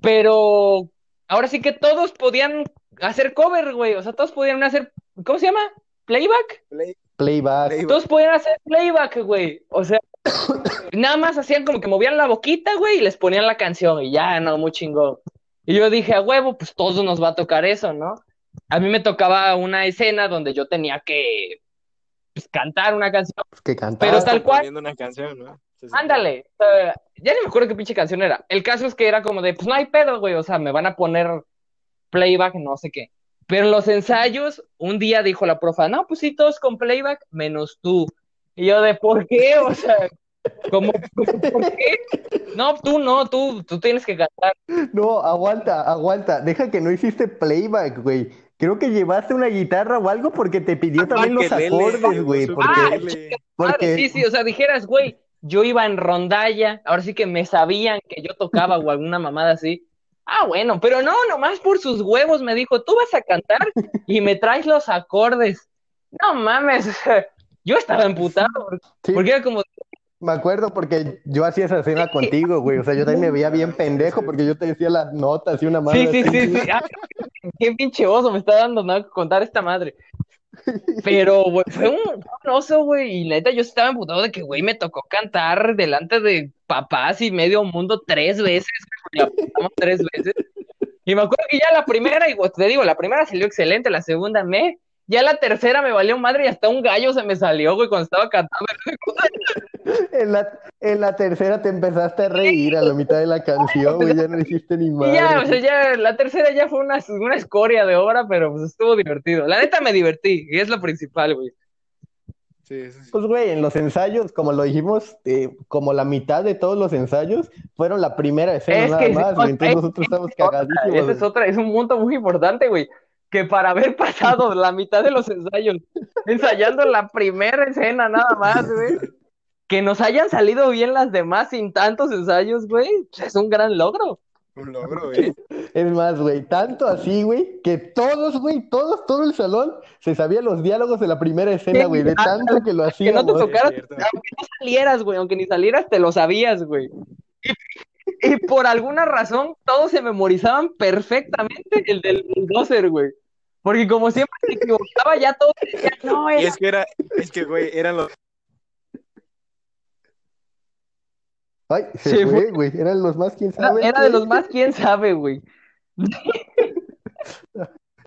Pero ahora sí que todos podían hacer cover, güey. O sea, todos podían hacer. ¿Cómo se llama? ¿Playback? Play- Playback. Playback. Todos podían hacer playback, güey. O sea, nada más hacían como que movían la boquita, güey, y les ponían la canción y ya, no, muy chingón. Y yo dije, a huevo, pues todos nos va a tocar eso, ¿no? A mí me tocaba una escena donde yo tenía que pues, cantar una canción. Pues que cantaba. Pero tal cual. una canción, ¿no? Ándale. o sea, ya ni me acuerdo qué pinche canción era. El caso es que era como de, pues no hay pedo, güey. O sea, me van a poner playback, no sé qué. Pero en los ensayos, un día dijo la profa, no, pues sí, todos con playback, menos tú. Y yo de, ¿por qué? O sea, ¿cómo, cómo- por qué? No, tú no, tú, tú tienes que cantar. No, aguanta, aguanta. Deja que no hiciste playback, güey. Creo que llevaste una guitarra o algo porque te pidió también los acordes, güey. Porque, Ah, porque sí, sí, o sea, dijeras, güey, yo iba en rondalla, ahora sí que me sabían que yo tocaba o alguna mamada así. Ah, bueno, pero no, nomás por sus huevos me dijo, tú vas a cantar y me traes los acordes. No mames, yo estaba emputado, Sí. porque era como, me acuerdo porque yo hacía esa escena contigo, güey. O sea, yo también me veía bien pendejo porque yo te decía las notas y una madre sí, sí, así. sí, sí, ah, qué pinche oso me está dando, ¿no? Contar esta madre. Pero, güey, fue un, un oso, güey, y neta, yo estaba emputado de que, güey, me tocó cantar delante de papás y medio mundo tres veces, la tres veces. Y me acuerdo que ya la primera, y te digo, la primera salió excelente, la segunda me, ya la tercera me valió madre y hasta un gallo se me salió, güey, cuando estaba cantando. En la, en la tercera te empezaste a reír a la mitad de la canción, güey. Ya no hiciste ni madre. ya, o sea, ya, la tercera ya fue una, una escoria de obra, pero pues estuvo divertido. La neta me divertí, y es lo principal, güey. Sí, sí, sí. Pues, güey, en los ensayos, como lo dijimos, eh, como la mitad de todos los ensayos fueron la primera escena Es nada que más, güey. Entonces nosotros estamos cagadísimos. Ese es otra, es un punto muy importante, güey. Que para haber pasado la mitad de los ensayos, ensayando la primera escena nada más, güey, que nos hayan salido bien las demás sin tantos ensayos, güey, pues, es un gran logro. Un logro, güey. Es más, güey, tanto así, güey, que todos, güey, todos, todo el salón se sabía los diálogos de la primera escena, güey, de tanto que lo Que no te hacíamos. tocara, es cierto. aunque no salieras, güey, aunque ni salieras, te lo sabías, güey. Y, y por alguna razón, todos se memorizaban perfectamente el del bulldozer, güey. Porque como siempre se equivocaba, ya todos decían, no, Y era es que era, es que, güey, eran los. Ay, se Se fue, güey, eran los más, quién Era, sabe. era de qué. los más, quién sabe, güey.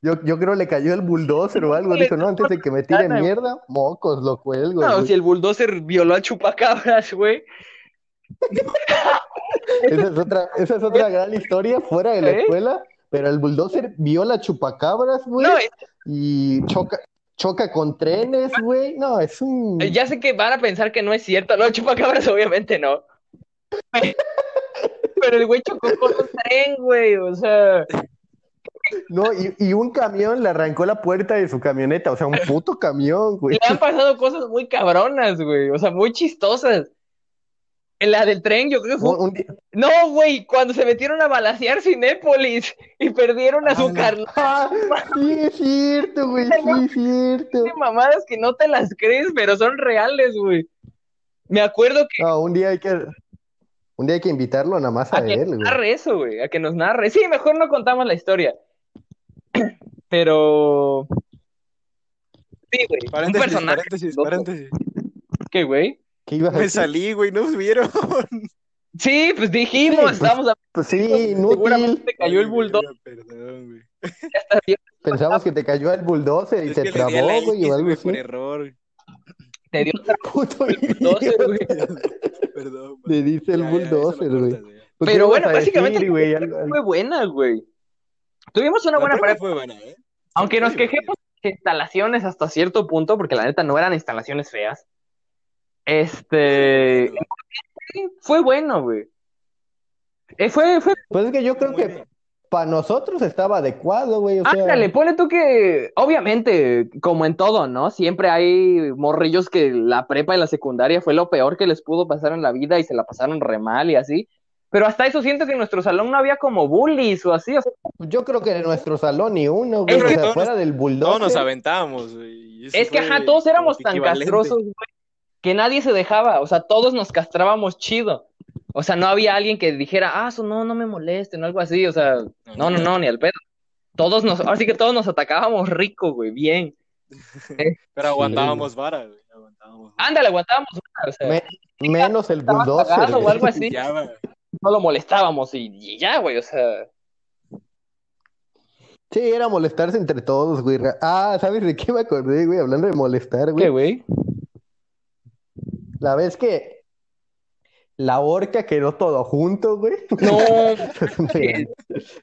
Yo, yo creo le cayó el bulldozer o algo. Dijo, no, antes de que me tiren Ana. mierda, mocos, lo cuelgo. No, güey. si el bulldozer violó al chupacabras, güey. Esa es otra, esa es otra gran historia fuera de la ¿Eh? escuela, pero el bulldozer viola chupacabras, güey, No, es- y choca, choca con trenes, güey. No, es un... ya sé que van a pensar que no es cierto. No, chupacabras, obviamente no. Pero el güey chocó con un tren, güey. O sea, No, y, y un camión le arrancó la puerta de su camioneta, o sea, un puto camión, güey. le han pasado cosas muy cabronas, güey. O sea, muy chistosas. En la del tren, yo creo que fue. Un- un día- No, güey, cuando se metieron a balasear Cinépolis y perdieron a su Ah, no. carnal. ¡Ah! Sí, es cierto, güey, sí, es cierto. Tiene mamadas que no te las crees, pero son reales, güey. Me acuerdo que No, un día hay que, un día hay que invitarlo nada más a a que él, nos güey. narre eso, güey, a que nos narre. Sí, mejor no contamos la historia. Pero sí, güey, un Paréntesis, personaje paréntesis, loco. paréntesis. ¿Qué, güey? ¿Qué ibas a Me decir? salí, güey, ¿no vieron? Sí, pues dijimos, Sí, pues, estábamos a Pues sí, seguramente inútil. te cayó el bulldozer, Perdón, güey. ya está bien, Pensamos que te cayó el bulldozer y Es la trabó, güey, o algo güey, así. por error. Te dio Puto bulldozer, güey. Perdón. Le dice el bulldozer, güey. Pues, Pero ¿qué bueno, básicamente decir, güey? Algo- algo- fue buena, güey. Tuvimos una La buena prepa, fue buena, ¿eh? aunque nos quejemos de instalaciones hasta cierto punto, porque la neta no eran instalaciones feas. Este, sí, fue bueno, güey. Eh, fue, fue Pues es que yo creo que bien. Para nosotros estaba adecuado, güey. O sea, Ándale, ponle tú que, obviamente, como en todo, ¿no? Siempre hay morrillos que la prepa y la secundaria fue lo peor que les pudo pasar en la vida y se la pasaron re mal y así. Pero hasta eso siento que en nuestro salón no había como bullies o así. O sea, yo creo que en nuestro salón ni uno, güey. Es o que sea, todos fuera del Todos nos bulldozer. aventábamos, güey. es que, ajá, todos éramos tan castrosos, güey, que nadie se dejaba. O sea, todos nos castrábamos chido. O sea, no había alguien que dijera, ah, eso no, no me molesten, o algo así. O sea, no, no, no, ni al pedo. Todos nos, ahora sí que todos nos atacábamos rico, güey, bien. Pero aguantábamos vara, güey. Aguantábamos vara. Ándale, aguantábamos una, o sea, Me- menos el bulldozer. o algo así. Ya, no lo molestábamos y, y ya, güey, o sea. Sí, era molestarse entre todos, güey. Ah, ¿sabes de qué me acordé, güey? Hablando de molestar, güey. ¿Qué, güey? La vez que la orca quedó todo junto, güey. No, Es una, gran-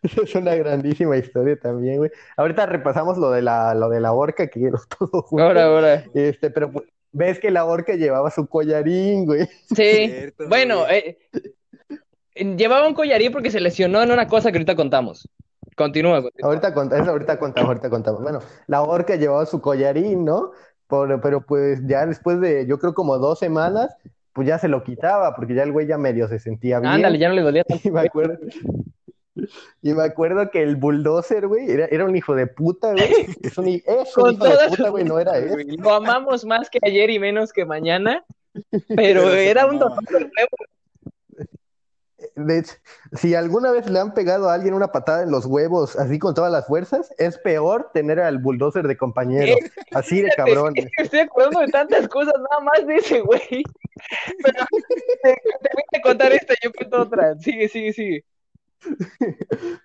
es una grandísima historia también, güey. Ahorita repasamos lo de la, lo de la orca que quedó todo junto. ahora, ahora. Este, pero pues, ves que la orca llevaba su collarín, güey. Sí. Cierto, Bueno, güey. eh, llevaba un collarín porque se lesionó en una cosa que ahorita contamos. Continúa, continúa. Ahorita contamos, ahorita contamos, ahorita contamos. Bueno, la orca llevaba su collarín, ¿no? Por- pero pues ya después de, yo creo como dos semanas, pues ya se lo quitaba, porque ya el güey ya medio se sentía bien. Ándale, ya no le dolía tanto. Y me acuerdo, y me acuerdo que el bulldozer, güey, era, era un hijo de puta, güey. Es un, es hijo de puta, güey, no era él. Güey, Lo amamos más que ayer y menos que mañana, pero era un dolor de huevo. De hecho, si alguna vez le han pegado a alguien una patada en los huevos, así con todas las fuerzas, es peor tener al bulldozer de compañero. Así de cabrón. Es que estoy acordando de tantas cosas, nada más de ese güey. Pero te, te voy a contar esta, yo cuento otra. Sigue, sigue, sigue.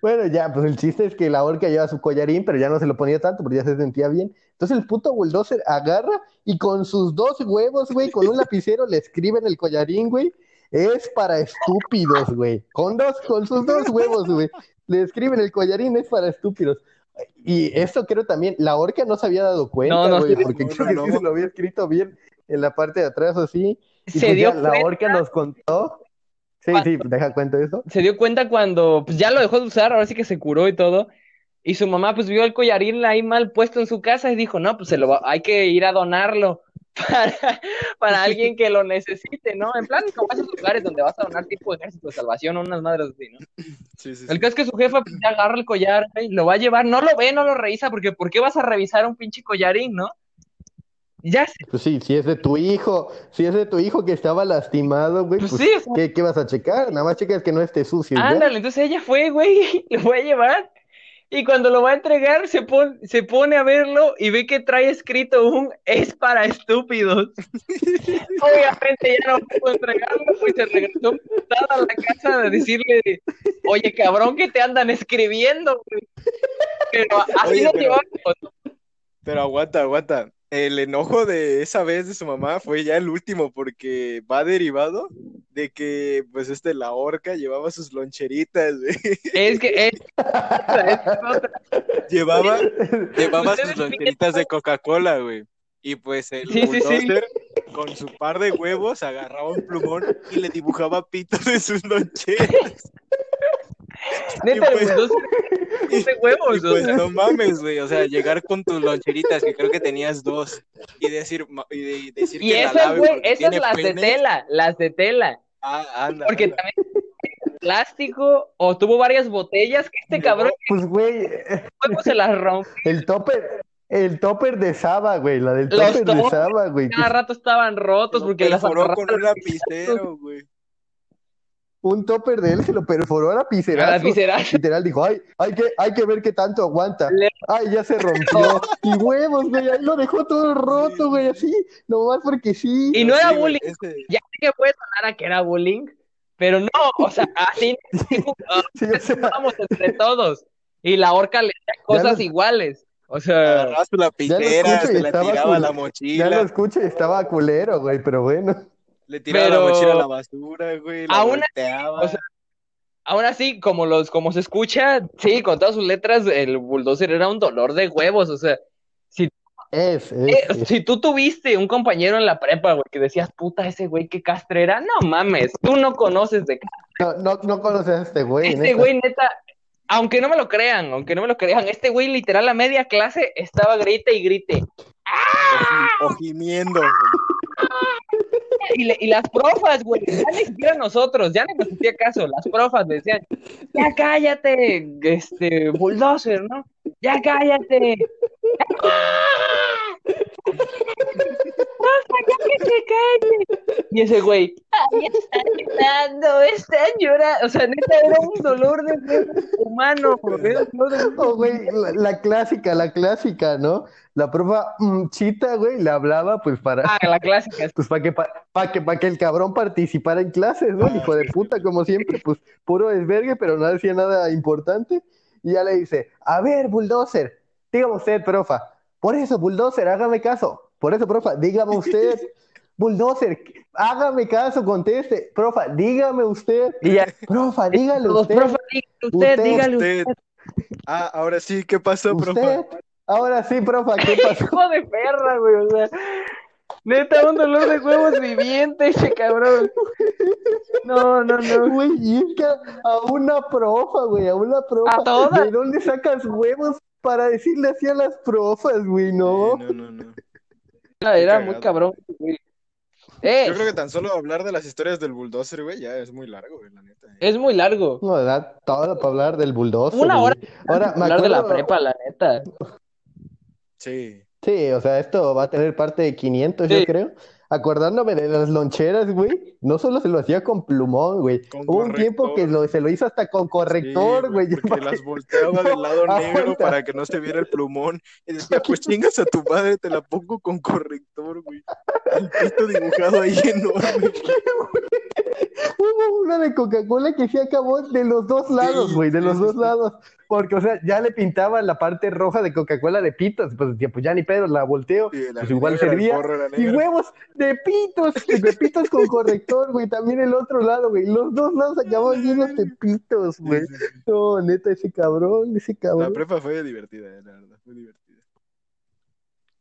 Bueno, ya, pues el chiste es que la orca lleva su collarín, pero ya no se lo ponía tanto porque ya se sentía bien. Entonces el puto bulldozer agarra y con sus dos huevos, güey, con un lapicero le escribe en el collarín, güey. Es para estúpidos, güey. Con dos, con sus dos huevos, güey. Le escriben el collarín, es para estúpidos. Y esto creo también, la orca no se había dado cuenta, No, no, güey, porque No, creo que no. sí se lo había escrito bien en la parte de atrás, así. Y Se pues dio ya la cuenta. orca nos contó. Sí, sí, deja cuento eso. se dio cuenta cuando pues, ya lo dejó de usar, ahora sí que se curó y todo. Y su mamá pues vio el collarín ahí mal puesto en su casa y dijo, no, pues se lo va- hay que ir a donarlo para, para alguien que lo necesite, ¿no? En plan, como esos lugares donde vas a donar tipo ejército de salvación o unas madres así, ¿no? Sí, sí, sí. El caso es que su jefa pues, agarra el collar, güey, lo va a llevar, no lo ve, no lo revisa, porque ¿por qué vas a revisar un pinche collarín, no? Ya sé, Pues sí, si es de tu hijo, si es de tu hijo que estaba lastimado, güey, pues pues, sí, o sea, ¿qué, qué vas a checar? Nada más checas que no esté sucio. ya. ándale, entonces ella fue, güey, lo voy a llevar. Y cuando lo va a entregar, se, pon- se pone a verlo y ve que trae escrito un es para estúpidos. Obviamente ya no pudo entregarlo, pues se regresó a la casa de decirle, oye, cabrón, que te andan escribiendo. Pero así Oye, nos pero- llevamos. Pero aguanta, aguanta. El enojo de esa vez de su mamá fue ya el último porque va derivado de que pues este la orca llevaba sus loncheritas, güey. Es que es. Llevaba, llevaba sus loncheritas de Coca-Cola, güey. Y pues el Sí, sí, sí. bulldozer con su par de huevos agarraba un plumón y le dibujaba pitos en sus loncheras. Neta, Y pues- dos Y, de huevos, y o pues sea. no mames, güey. O sea, llegar con tus loncheritas, que creo que tenías dos, y decir, y de- decir Y que la esas, lave güey, esas tiene las de tela, las de tela. Ah, anda. Porque anda. también plástico o tuvo varias botellas que este No. cabrón Pues, güey, se las rompió. el topper, el topper de Saba, güey, la del Los topper de Saba, güey. Cada es rato estaban rotos porque las perforó agarraban con un lapicero, güey. Un topper de él se lo perforó a la viscerales. Literal dijo, ay, hay que, hay que ver qué tanto aguanta. Ay, ya se rompió. Y huevos, güey, ahí lo dejó todo roto, güey, así, nomás porque sí. Y no era Sí, bullying. ese- Ya sé que puede sonar a que era bullying, pero no, o sea, así Sí, o sea, entre todos. Y la orca le hacía cosas iguales. O sea, Agarraba su lapicera, escucho y se la tiraba la ya lo mochila, escucho y estaba culero, güey, pero bueno. Le tiraba Pero- la mochila a la basura, güey, la Aún así, volteaba. o sea, aún así, como los, como se escucha, sí, con todas sus letras, el bulldozer era un dolor de huevos. O sea, Es, es, eh, es. si tú tuviste un compañero en la prepa, güey, que decías, puta, ese güey, qué castre era, no mames, tú no conoces de No, no, no conoces a este güey, Este neta. güey, neta, aunque no me lo crean, aunque no me lo crean, este güey literal a media clase estaba grite y grite. Güey. Y, le- y las profas, güey, ya ni siquiera nosotros, ya no nos hacía caso, las profas decían, ya cállate, este, bulldozer, ¿no? Ya cállate. Profa, ya que se calle. Y ese güey, ay, están llorando, están llorando. O sea, neta, era un dolor de humano, era un dolor de Oh, güey, la, la clásica, la clásica, ¿no? La profa mm, Chita, güey, le hablaba pues para, Ah, la clásica. pues para que, para que, pa' que el cabrón participara en clases, ¿no? El hijo de puta, como siempre, pues puro desvergue, pero no decía nada importante. Y ya le dice, a ver, Bulldozer, dígame usted, profa. Por eso, Bulldozer, hágame caso. Por eso, profa, dígame usted. Bulldozer, hágame caso, conteste. Profa, dígame usted. Y ya, Profa, dígale usted. profa, dígale usted, Usted, dígale Usted. Ah, ahora sí, ¿qué pasó, Usted. profa? Ahora sí, profa, ¿qué pasó? hijo de perra, güey, o sea, neta, un dolor de huevos viviente ese cabrón. No, no, no. Güey, y es que a una profa, güey, a una profa. A todas. ¿De dónde sacas huevos para decirle así a las profas, güey? No. No, no, no. Era muy cabrón, güey. Yo creo que tan solo hablar de las historias del bulldozer, güey, ya es muy largo, güey, la neta. eh. es muy largo. No, da todo para hablar del bulldozer. Una güey. hora Ahora, hablar de la prepa, la neta. Sí. Sí, o sea, esto va a tener parte de 500, yo creo. Acordándome de las loncheras, güey, no solo se lo hacía con plumón, güey. Hubo un tiempo que lo- se lo hizo hasta con corrector, Sí, güey. Porque las volteaba del lado negro para que no se viera el plumón. Y decía, pues chingas a tu madre, te la pongo con corrector, güey. El pito dibujado ahí enorme. Hubo una de Coca-Cola que se acabó de los dos lados, Sí, güey, de sí, los sí, dos sí. lados. Porque, o sea, ya le pintaba la parte roja de Coca-Cola de pitos. Pues, decía, pues ya ni pedo, la volteo. Y la Pues igual servía. Y huevos de pitos, de pitos con corrector, güey. También el otro lado, güey. Los dos lados acababan llenos de pitos, güey. sí, sí. No, neta, ese cabrón, ese La cabrón. prepa fue divertida, eh, la verdad, fue divertida.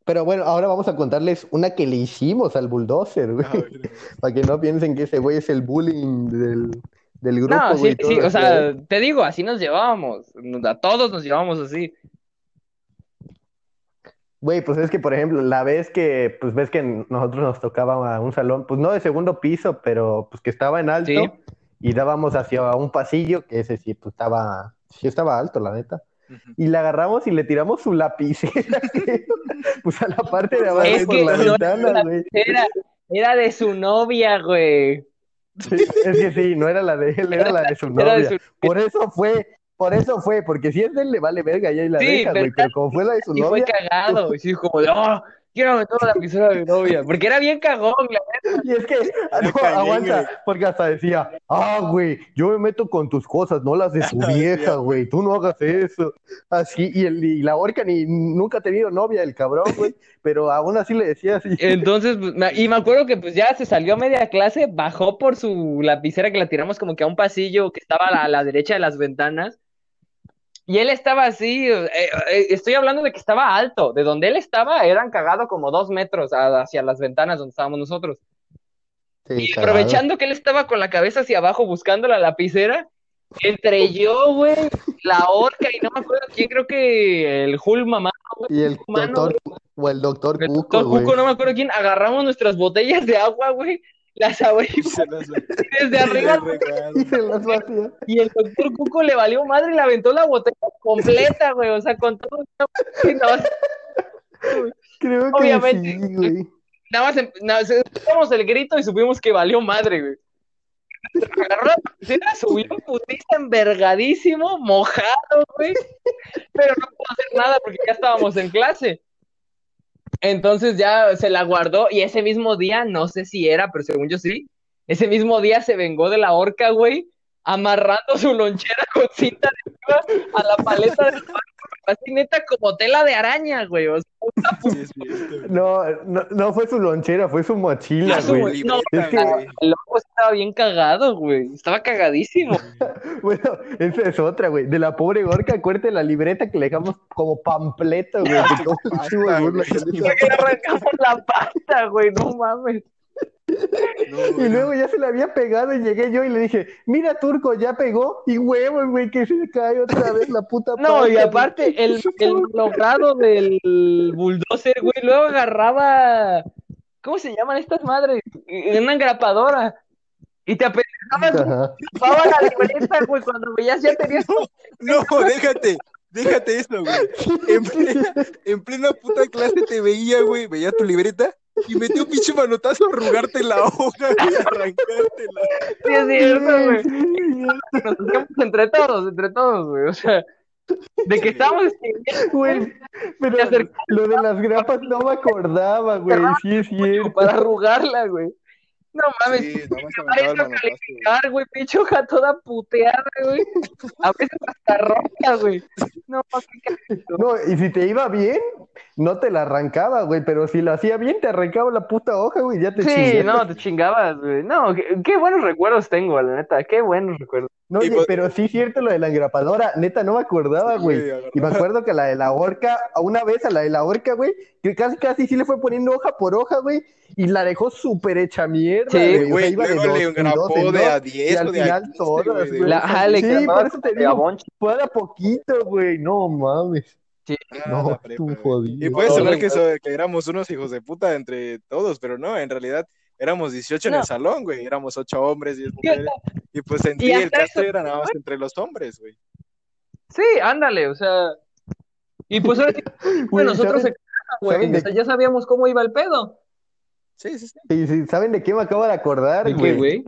Pero bueno, ahora vamos a contarles una que le hicimos al bulldozer, güey. Ah. Para que no piensen que ese güey es el bullying del, del grupo, No, sí, sí, o sea, te digo, así nos llevábamos. A todos nos llevábamos así. Güey, pues es que, por ejemplo, la vez que, pues ves que nosotros nos tocaba un salón, pues no de segundo piso, pero pues que estaba en alto Sí. y dábamos hacia un pasillo, que ese sí, pues estaba, sí estaba alto, la neta. Y le agarramos y le tiramos su lapicera, pues a la parte de abajo Es por que la no ventana, la güey. Era, era de su novia, güey. Sí, es que sí, no era la de él, era la de su de novia. su... Por eso fue, por eso fue, porque si es de él le vale verga y ahí la Sí, deja, güey, pero- como fue la de su Y fue novia, cagado. Y sí, como de, oh, quiero meter la piscina de mi novia. Porque era bien cagón, la Y es que, ah, no, aguanta, porque hasta decía, ah, güey, yo me meto con tus cosas, no las de su vieja, güey, tú no hagas eso. Así, y, el, y la orca ni nunca ha tenido novia, el cabrón, güey, pero aún así le decía así. Entonces, pues, y me acuerdo que pues ya se salió a media clase, bajó por su lapicera que la tiramos como que a un pasillo que estaba a la, a la derecha de las ventanas. Y él estaba así, eh, eh, estoy hablando de que estaba alto, de donde él estaba eran cagado como dos metros a- hacia las ventanas donde estábamos nosotros. Sí, Y cagado. aprovechando que él estaba con la cabeza hacia abajo buscando la lapicera, entre yo, güey, la orca y no me acuerdo quién, creo que el Hulk mamá, Y el mano, doctor, o el doctor el Cuco, doctor. Cuco, no me acuerdo quién, agarramos nuestras botellas de agua, güey, las Y abrimos se las- desde arriba. Y se las vacía. y el doctor Cuco le valió madre y le aventó la botella completa, güey, o sea, con todo. y más, Creo que Obviamente. sí, güey. nada más em- nada, se- escuchamos el grito y supimos que valió madre, güey. Agarró la subió un putiza envergadísimo, mojado, güey, pero no pudo hacer nada porque ya estábamos en clase. Entonces ya se la guardó y ese mismo día, no sé si era, pero según yo sí, ese mismo día se vengó de la horca, güey, amarrando su lonchera con cinta de a la paleta del así neta como tela de araña, güey, o sea, Sí, es cierto. No, no, no fue su lonchera, fue su mochila, Ah, su güey. No, Es que- güey. el loco estaba bien cagado, güey, estaba cagadísimo. Bueno, esa es otra, güey. De la pobre Gorka, acuérdate la libreta que le dejamos como pampleto, güey. todo burla que le arrancamos la pata, güey, no mames. No, Y luego ya se le había pegado y llegué yo y le dije, mira Turco, ya pegó. Y huevos, güey, que se cae otra vez la puta No, y aparte, el, el logrado del bulldozer, güey, luego agarraba. ¿Cómo se llaman estas madres? Una engrapadora. Y te. Ajá. ocupaba la libreta, güey, cuando veías ya tenías. No, déjate, déjate eso, güey. En plena, en plena puta clase te veía, güey, veía tu libreta y metí un pinche manotazo a arrugarte la hoja, a arrancártela. Sí, es cierto, güey. Nos hacíamos entre todos, entre todos, güey. O sea, de que estábamos escribiendo Güey, pero lo de las grapas no me acordaba, güey. Sí, es cierto. para arrugarla, güey. No mames, Sí, manotazo, güey. calificar, güey, pinche hoja toda puteada, güey. A veces hasta rota, güey. No. No, y si te iba bien, no te la arrancaba, güey, pero si lo hacía bien, te arrancaba la puta hoja, güey, ya te Sí, chingaste. no, te chingabas, güey. No, qué, qué buenos recuerdos tengo, la neta, qué buenos recuerdos. No, oye, pues- pero sí es cierto lo de la engrapadora, neta, no me acordaba, Sí, güey. Y me acuerdo que la de la horca, a una vez a la de la horca, güey, que casi casi sí le fue poniendo hoja por hoja, güey, y la dejó súper hecha mierda, Sí, güey. O sea, Güey, iba de luego le engrapó en de a y 10 al o de a final 15, todas, güey. La jale, Sí, por eso te digo, Bonch. fue de a poquito, güey, no mames. Ah, No, prepa, tú jodido. Y puede No, sonar no, que, so- que éramos unos hijos de puta entre todos, pero no, en realidad éramos 18 en el salón, güey. Éramos 8 hombres, 10 Sí, mujeres. Y pues en Y sí el caso era nada más entre los hombres, güey. Sí, ándale, o sea. Y pues ahora sí, Güey, nosotros ¿saben- se güey. O sea, ya sabíamos cómo iba el pedo. Sí, sí, sí. Sí, ¿Saben de qué me acabo de acordar, güey?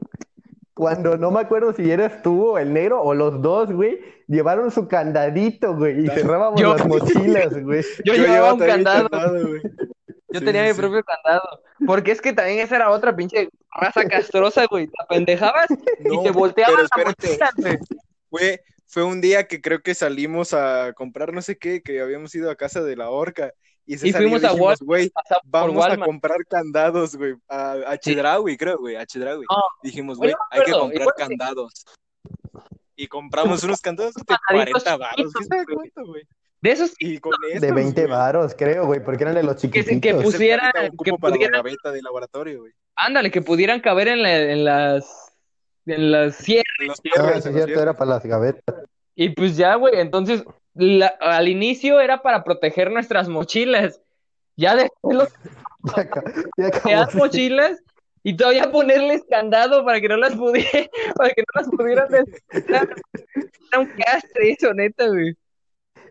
Cuando no me acuerdo si eres tú o el negro o los dos, güey, llevaron su candadito, güey, y cerrábamos Yo- las mochilas, güey. Yo, llevaba un candado. güey. Yo Sí, tenía sí, mi sí. propio candado. Porque es que también esa era otra pinche raza castrosa, güey. Te apendejabas y No, te volteaban pero la mochila, güey. Fue, fue un día que creo que salimos a comprar no sé qué, que habíamos ido a casa de la horca. Y, César fuimos a Walmart, güey, vamos a comprar candados, güey, a, a Chedraui, creo, güey, a Chedraui. Dijimos, güey, hay que comprar candados. Y compramos unos candados de Candaditos 40 baros, chiquitos, ¿quién sabe güey. De esos Y con De estos, 20 güey, varos, creo, güey, porque eran de los que, chiquititos. que que para la pudieran, gaveta de laboratorio, güey. ándale, que pudieran caber en, la- en las, en las cierres. Los Ah, cierres, sí, en es los cierto, cierres. era para las gavetas. Y pues ya, güey, entonces, la- al inicio era para proteger nuestras mochilas. Ya después los Ya, acabamos. mochilas y todavía ponerles candado para que no las pudiera, para que no las pudieran. Era un castre eso, neta, güey.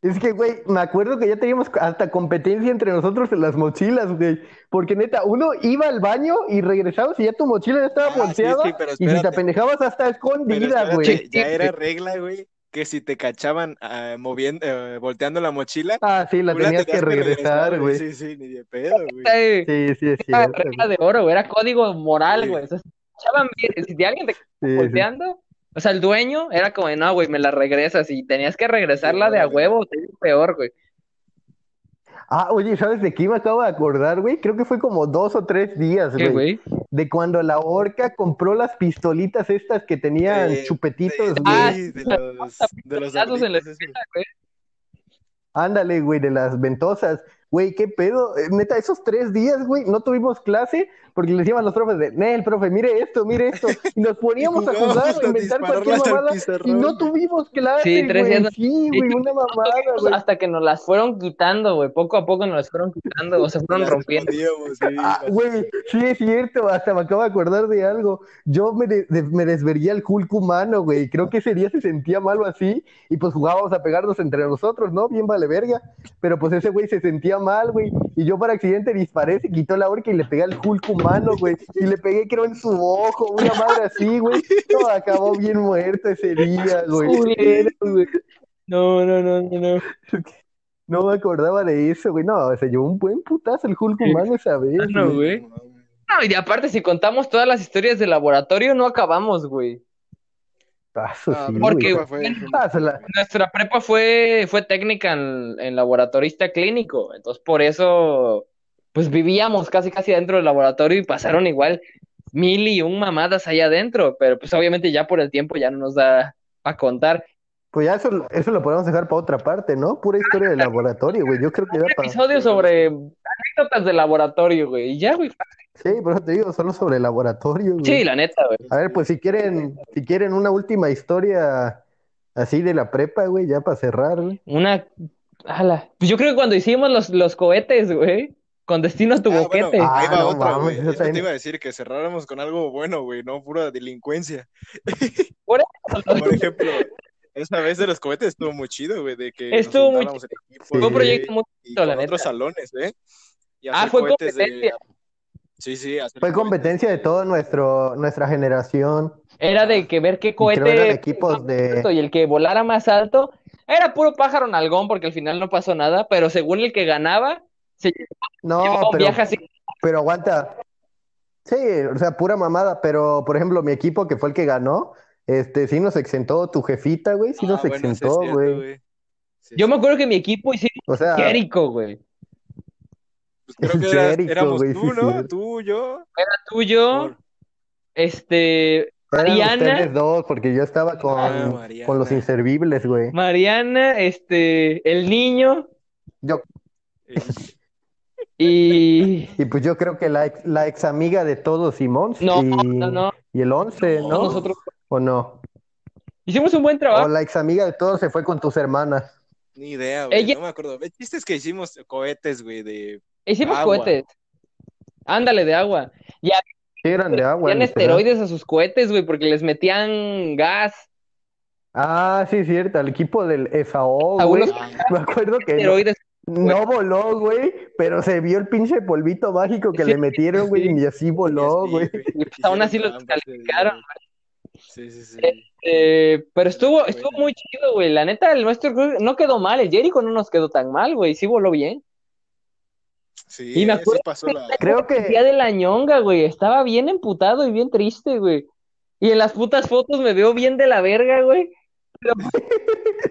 Es que, güey, me acuerdo que ya teníamos hasta competencia entre nosotros en las mochilas, güey. Porque neta, uno iba al baño y regresabas y ya tu mochila ya estaba Ah, sí, volteada. sí, pero y si te apendejabas hasta escondida, güey. ya era regla, güey, que si te cachaban ah, moviendo, eh, volteando la mochila, Ah, sí, la tenías que regresar, güey. Sí, sí, ni de pedo, güey. Sí, sí, es era cierto. regla de oro, güey, era código moral, Sí. güey. O sea, si echaban bien- si de alguien te Sí, sí. O sea, el dueño era como, no, güey, me la regresas y tenías que regresarla de a huevo, te digo peor, güey. Ah, oye, ¿sabes de qué me acabo de acordar, güey? Creo que fue como dos o tres días, ¿Qué, güey. güey? De cuando la orca compró las pistolitas estas que tenían Eh, chupetitos, de, güey. Ah, sí, de los, de los en la escuela, güey. Ándale, güey, de las ventosas. Güey, qué pedo. Eh, Neta, esos tres días, güey, no tuvimos clase porque le decían a los profes de, Nel, profe, mire esto, mire esto. Y nos poníamos a jugar, a inventar cualquier mamada. Y no güey. tuvimos clase, Sí, tres güey. días- Sí, güey, una mamada, güey. Hasta que nos las fueron quitando, güey. Poco a poco nos las fueron quitando, o se fueron Las rompiendo. sí, Ah, güey, sí es cierto, hasta me acabo de acordar de algo. Yo me, de- de- me desvería el Hulk humano, güey. Creo que ese día se sentía malo así y pues jugábamos a pegarnos entre nosotros, ¿no? Bien vale verga. Pero pues ese güey se sentía mal, güey. Y yo por accidente disparé, se quitó la horca y le pegué al Hulk humano, güey. Y le pegué creo en su ojo, una madre así, güey. No, acabó bien muerto ese día, güey. No, no, no, no, no. No me acordaba de eso, güey. No, se llevó un buen putazo el Hulk humano esa vez, Ah, no, güey. No, y aparte, si contamos todas las historias del laboratorio, no acabamos, güey. Eso Ah, sí, Porque- güey. fue- Nuestra prepa fue, fue técnica en, en laboratorista clínico, entonces por eso, pues vivíamos casi casi dentro del laboratorio y pasaron igual mil y un mamadas allá adentro, pero pues obviamente ya por el tiempo ya no nos da a contar. Pues ya eso, eso lo podemos dejar para otra parte, ¿no? Pura historia de laboratorio, güey. Yo creo que da para... episodio sobre anécdotas de laboratorio, güey. Y ya, güey. Sí, por eso te digo, solo sobre laboratorio, güey. Sí, la neta, güey. A ver, pues si quieren, si quieren una última historia así de la prepa, güey, ya para cerrar, güey. Una. Ala. Pues yo creo que cuando hicimos los, los cohetes, güey. Con destino a tu Ah, boquete. bueno, ahí Ah, va no otra, güey. también- te iba a decir, que cerráramos con algo bueno, güey, no pura delincuencia. Por Por ejemplo, esa vez de los cohetes estuvo muy chido, güey, de que nos Estuvo muy equipo, Fue un Fue un güey, proyecto muy chido, la con otros neta. salones, ¿eh? Y Ah, fue cohetes de- competencia. Sí, sí, hacer Fue competencia de toda nuestro, nuestra generación. Era de que ver qué Creo eran cohete equipos de... y el que volara más alto era puro pájaro nalgón porque al final no pasó nada, pero según el que ganaba, se No, pero, viaje así. pero aguanta. Sí, o sea, pura mamada, pero por ejemplo, mi equipo que fue el que ganó, este, sí nos exentó tu jefita, güey, sí Ah, nos bueno, exentó, güey. Sí, Yo sí. me acuerdo que mi equipo hicimos O sea, güey. Pues creo que eras- éramos güey, tú, sí, ¿no? Tú, yo. Tuyo, Por- este, eran Mariana. ustedes dos, porque yo estaba con, Ah, Mariana. con los inservibles, güey. Mariana, este, el niño Yo, y... y pues yo creo que la ex, la ex amiga de todos, Simón, No, y, no, no, y el once, No, ¿no? nosotros ¿O no? hicimos un buen O trabajo. la ex amiga de todos se fue con tus hermanas. Ni idea, güey. Ella- No me acuerdo. El chiste es que hicimos cohetes, güey, de. Hicimos agua. cohetes. Ándale, de agua. Sí, eran de agua. Metían esteroides a sus cohetes, güey, porque les metían gas. Ah, sí, es cierto, al equipo del FAO, güey. Me acuerdo que no, esteroides. No voló, güey, pero se vio el pinche polvito mágico que Sí, le metieron, güey, sí. y así voló, Sí, güey. Y pues aún así Hicieron trampas, descalificaron. Sí, sí, sí. Eh, pero estuvo, estuvo muy chido, güey. La neta, el nuestro que no quedó mal. El Jericho no nos quedó tan mal, güey. Sí voló bien. Sí, Y me sí acuerdo pasó la. Creo El día que, de la ñonga, güey. Estaba bien emputado y bien triste, güey. Y en las putas fotos me veo bien de la verga, güey. Pero,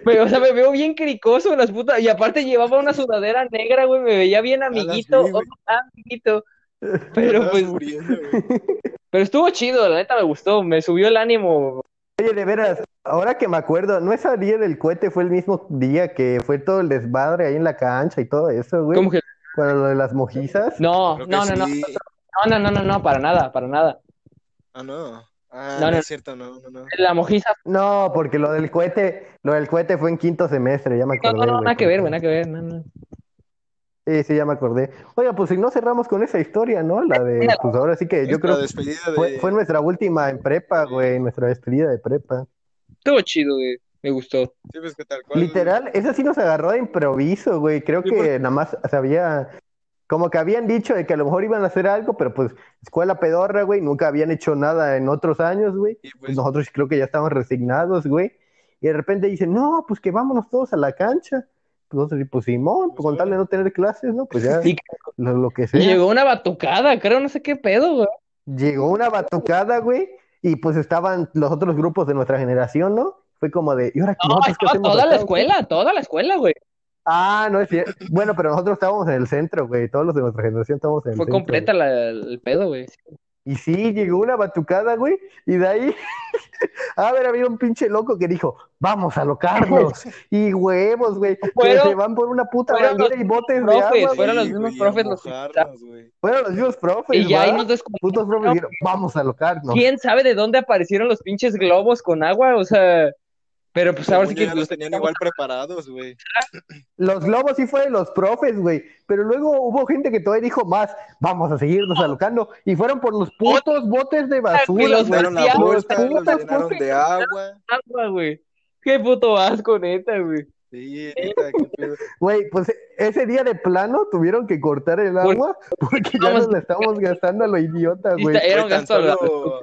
pero, o sea, me veo bien cricoso en las putas. Y aparte llevaba una sudadera negra, güey. Me veía bien amiguito. sí, güey. oh, amiguito. Pero pues, muriendo, güey. pero estuvo chido, la neta me gustó. Me subió el ánimo. oye, de veras, ahora que me acuerdo, ¿no ese día del cohete fue el mismo día que fue todo el desmadre ahí en la cancha y todo eso, güey? Como que, Con lo de las mojizas. no, no, no. sí. No, no, no, no, no, para nada, para nada. Ah, no. Ah, No, no, no. es cierto, no, no, no. La mojiza. No, porque lo del cohete, lo del cohete fue en quinto semestre, ya me No, acordé, no, no, güey, nada que ver, nada que ver. No, no. Sí, sí, ya me acordé. Oiga, pues si no cerramos con esa historia, ¿no? La de, pues ahora sí que yo Nuestra creo despedida fue, de. fue nuestra última en prepa, güey, nuestra despedida de prepa. Estuvo chido, güey. Me gustó. Sí, pues que tal cual. Literal, esa sí nos agarró de improviso, güey. Creo Sí, que porque- nada más sabía, como que habían dicho de que a lo mejor iban a hacer algo, pero pues escuela pedorra, güey, nunca habían hecho nada en otros años, güey. Y Pues pues, nosotros creo que ya estábamos resignados, güey. Y de repente dicen, no, pues que vámonos todos a la cancha. Pues nosotros, pues Simón, Pues, con tal de no tener clases, ¿no? Pues ya, Y lo, lo que sea. llegó una batucada, creo, no sé qué pedo, güey. Llegó una batucada, güey, y pues estaban los otros grupos de nuestra generación, ¿no? Fue como de, ¿y ahora No, qué estaba hacemos toda la acá, escuela, toda la escuela, güey. Ah, no es cierto. Bueno, pero nosotros estábamos en el centro, güey. Todos los de nuestra generación estábamos en el Fue centro, completa la- el pedo, güey. Y sí, llegó una batucada, güey, y de ahí, a ver, había un pinche loco que dijo, vamos a locarnos. Y huevos, güey, que se van por una puta fueron bandera los y botes de profes, agua, fueron los mismos profes los que. Fueron los mismos profes, Y ya ahí nos descubrieron. Putos profes dijeron, vamos a locarnos. ¿Quién sabe de dónde aparecieron los pinches globos con agua? O sea, pero pues ahora sí que ya los tenían igual preparados, güey. Los globos sí fue de los profes, güey. Pero luego hubo gente que todavía dijo más, vamos a seguirnos alocando. Y fueron por los putos botes de basura, los. Llenaron la Los bolsa, los putos llenaron botes de agua. agua, güey. Qué puto asco, neta, güey. Sí, neta, qué pedo. Güey, pues ese día de plano tuvieron que cortar el agua porque ya nos la estamos gastando a lo idiota, güey. Era un gasto solo-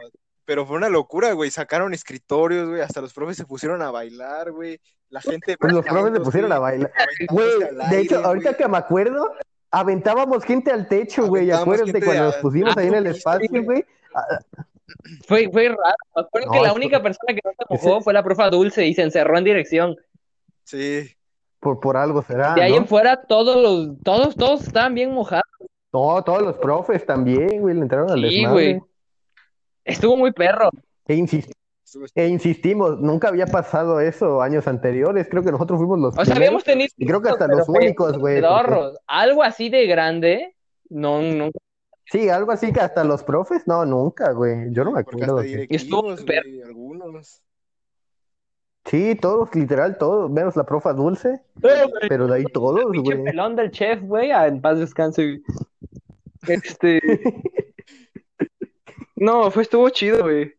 Pero fue una locura, güey. Sacaron escritorios, güey. Hasta los profes se pusieron a bailar, güey. La gente. Pues los profes se pusieron a bailar. Güey, de hecho, ahorita que me acuerdo, aventábamos gente al techo, güey. Acuérdate cuando a- nos pusimos ahí en el espacio, güey. güey. Fue, fue raro. Me acuerdo No, que la única persona que no se mojó fue la profa Dulce y se encerró en dirección. Sí. Por, por algo será, De ahí ¿no? en fuera, todos los, todos, todos estaban bien mojados. No, todos los profes también, güey, le entraron al Sí, desmadre. güey. Estuvo muy perro. E E insistimos, nunca había pasado eso años anteriores. Creo que nosotros fuimos los O sea, primeros. habíamos tenido. Y creo que hasta los únicos, güey. porque-. Algo así de grande, no, nunca. Sí, algo así que hasta los profes. No, nunca, güey. Yo no me acuerdo. Estuvo güey, algunos. Sí, todos, literal, todos. Menos la profa Dulce. Pero de ahí todos, güey. pelón del chef, güey, en paz descanse. Este. No, fue, estuvo chido, güey.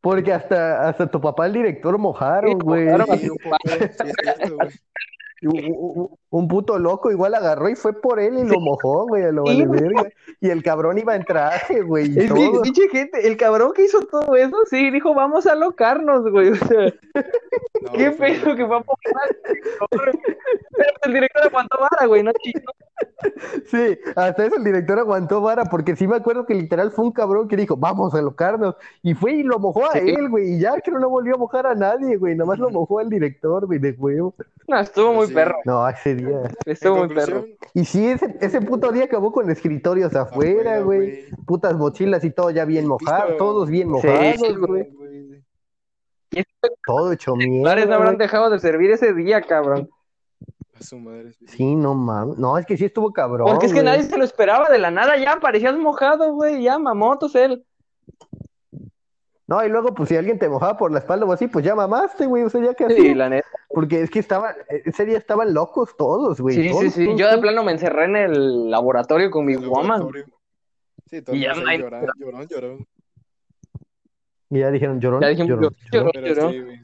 Porque hasta, hasta tu papá, el director, mojaron, Sí, güey. mojaron Sí, sí, es cierto, güey. Un, un- un puto loco igual agarró y fue por él y lo mojó, güey, a lo vale verga. Y el cabrón iba en traje, güey, y todo. pinche gente, el cabrón que hizo todo eso, sí, dijo, vamos a locarnos, güey. O sea, No, qué fue- pedo que vamos a Pero el director aguantó vara, güey, no chido. Sí, hasta eso el director aguantó vara, porque sí me acuerdo que literal fue un cabrón que dijo, vamos a locarnos. Y fue y lo mojó a Sí. él, güey, y ya que no volvió a mojar a nadie, güey, nomás lo mojó al director, güey, de huevo. No, estuvo muy Perro, No, ese día. estuvo muy perro. Y sí, ese, ese puto día acabó con escritorios afuera, güey. Putas mochilas y todo ya bien mojado, todos bien mojados, güey. Todo hecho mierda. No habrán dejado de servir ese día, cabrón. A su madre. sí. Sí, no mames. No, es que sí estuvo cabrón. Porque es que nadie se lo esperaba de la nada, ya parecías mojado, güey, ya mamotos él. No, y luego, pues si alguien te mojaba por la espalda o así, pues ya mamaste, güey. O sea, ya que Sí, la neta. Porque es que estaban, ese día estaban locos todos, güey. Sí, sí, todos, sí. todos, Yo de plano me encerré en el laboratorio con mi laboratorio. Sí, todos Y ya llorando, llorón, llorón. Y ya dijeron, llorón, Ya dijimos, llorón, sí.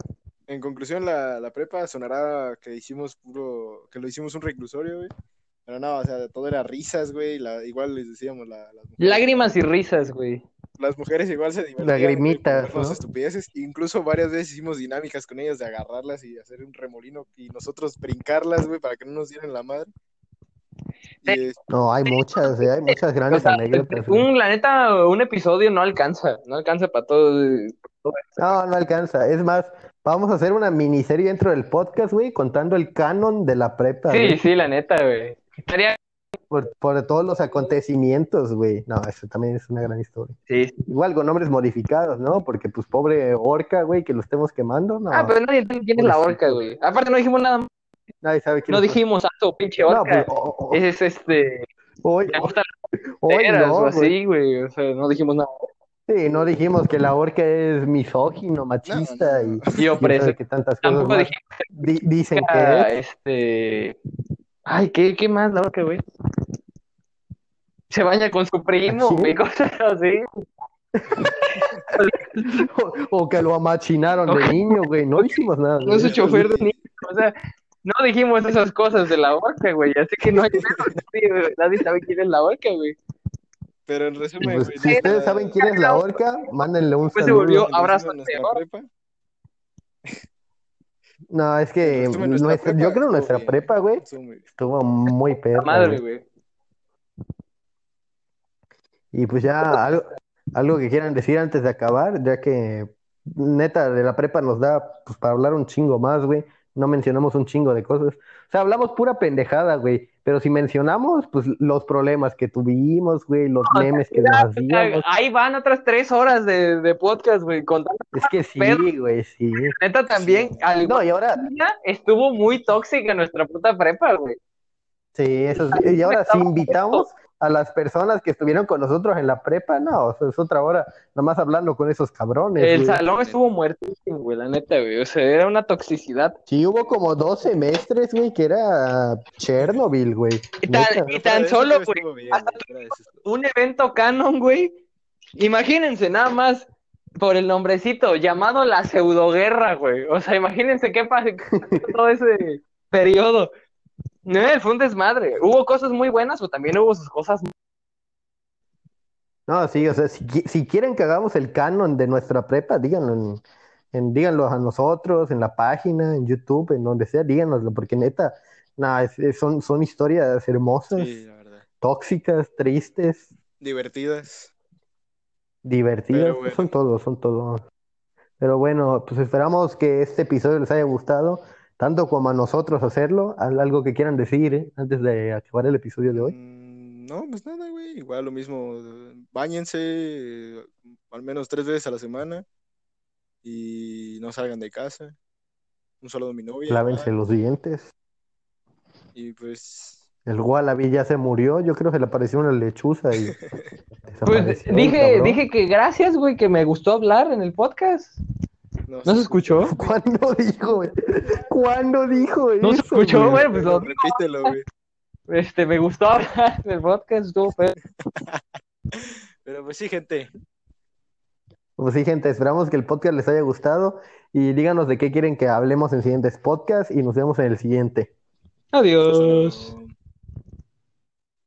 En conclusión, la, la prepa sonará que hicimos puro, que lo hicimos un reclusorio, güey. Pero no, o sea, todo era risas, güey. La, igual les decíamos, la- las, mujeres, Lágrimas y risas, güey. Las mujeres igual se divertían. Lagrimitas, ¿no? estupideces. Incluso varias veces hicimos dinámicas con ellas de agarrarlas y hacer un remolino y nosotros brincarlas, güey, para que no nos dieran la madre. Y, No, hay muchas, eh, hay muchas O grandes sea, anécdotas. un, la neta, un episodio no alcanza. No alcanza para todo. No, no alcanza. Es más, vamos a hacer una miniserie dentro del podcast, güey, contando el canon de la prepa, Sí, güey, sí, la neta, güey. Estaría. Por, por todos los acontecimientos, güey. No, eso también es una gran historia. Sí. Igual con nombres modificados, ¿no? Porque, pues, pobre orca, güey, que lo estemos quemando, no. Ah, pero nadie sabe quién es la orca, güey. Aparte, no dijimos nada más. Nadie sabe quién No es. dijimos santo, pinche No, orca. pues, o- o- Es este. hoy, hoy no, o güey. así, güey. O sea, no dijimos nada. Sí, no dijimos que la orca es misógino, machista no, no. y, Y y sabe opresor. que tantas cosas Tampoco más dijimos di- dicen que que es. este. Ay, ¿qué, qué más la orca, güey? Se baña con su primo, ¿Sí? güey, cosas así. O, o que lo amachinaron de niño, güey. No dijimos nada. No es eso. chofer de niño. O sea, no dijimos esas cosas de la orca, güey. Así que no hay nadie, nadie sabe quién es la orca, güey. pero en resumen, pues, güey, si ustedes saben quién es la orca, mándenle un Después se saludo. volvió- en resumen, abrazo nuestra peor. prepa, No, es que en resumen, nuestra nuestra- prepa yo creo nuestra bien, prepa, güey, estuvo muy perra, madre, güey. güey. Y pues ya algo, algo que quieran decir antes de acabar, ya que neta de la prepa nos da pues para hablar un chingo más, güey. No mencionamos un chingo de cosas. O sea, hablamos pura pendejada, güey. Pero si mencionamos, pues los problemas que tuvimos, güey, los No, memes que nos hacíamos. Ahí van otras tres horas de, de podcast, güey. Contando. Es que sí, güey, sí. Neta también, al No, y ahora, estuvo muy tóxica nuestra puta prepa, güey. sí, eso es- Y ahora, si invitamos a las personas que estuvieron con nosotros en la prepa, no, o sea, es otra hora, nomás hablando con esos cabrones, El güey. salón estuvo muertísimo, güey, la neta, güey. O sea, era una toxicidad. Sí, hubo como dos semestres, güey, que era Chernobyl, güey. Y tan, y solo, güey, bien, hasta un evento canon, güey. Imagínense nada más por el nombrecito llamado la pseudoguerra, güey. O sea, imagínense qué pasó todo ese periodo. No, fue un desmadre. Hubo cosas muy buenas, o también hubo sus cosas. No, sí, o sea, si, qui- si quieren que hagamos el canon de nuestra prepa, díganlo en, en- díganlo a nosotros, en la página, en YouTube, en donde sea, díganoslo, porque neta, nada, es- es- son, son historias hermosas, Sí, la verdad. tóxicas, tristes, Divertidas. divertidas, Pero bueno. son todo, son todo. Pero bueno, pues esperamos que este episodio les haya gustado, tanto como a nosotros hacerlo. ¿Al- Algo que quieran decir, eh, antes de acabar el episodio de hoy. Mm, No, pues nada, güey. Igual lo mismo. Báñense eh, al menos tres veces a la semana. y no salgan de casa. Un saludo a mi novia. Lávense los dientes. Y pues, El Wallaby ya se murió. Yo creo que le apareció una lechuza y Pues dije, dije que gracias, güey, que me gustó hablar en el podcast. No, ¿No se escuchó? ¿Cuándo dijo, güey? ¿Cuándo dijo eso? ¿No se escuchó, güey? Pues, no. repítelo, güey. Este, me gustó hablar en el podcast, estuvo feo. Pero pues sí, gente. Pues sí, gente, esperamos que el podcast les haya gustado y díganos de qué quieren que hablemos en siguientes podcasts y nos vemos en el siguiente. Adiós.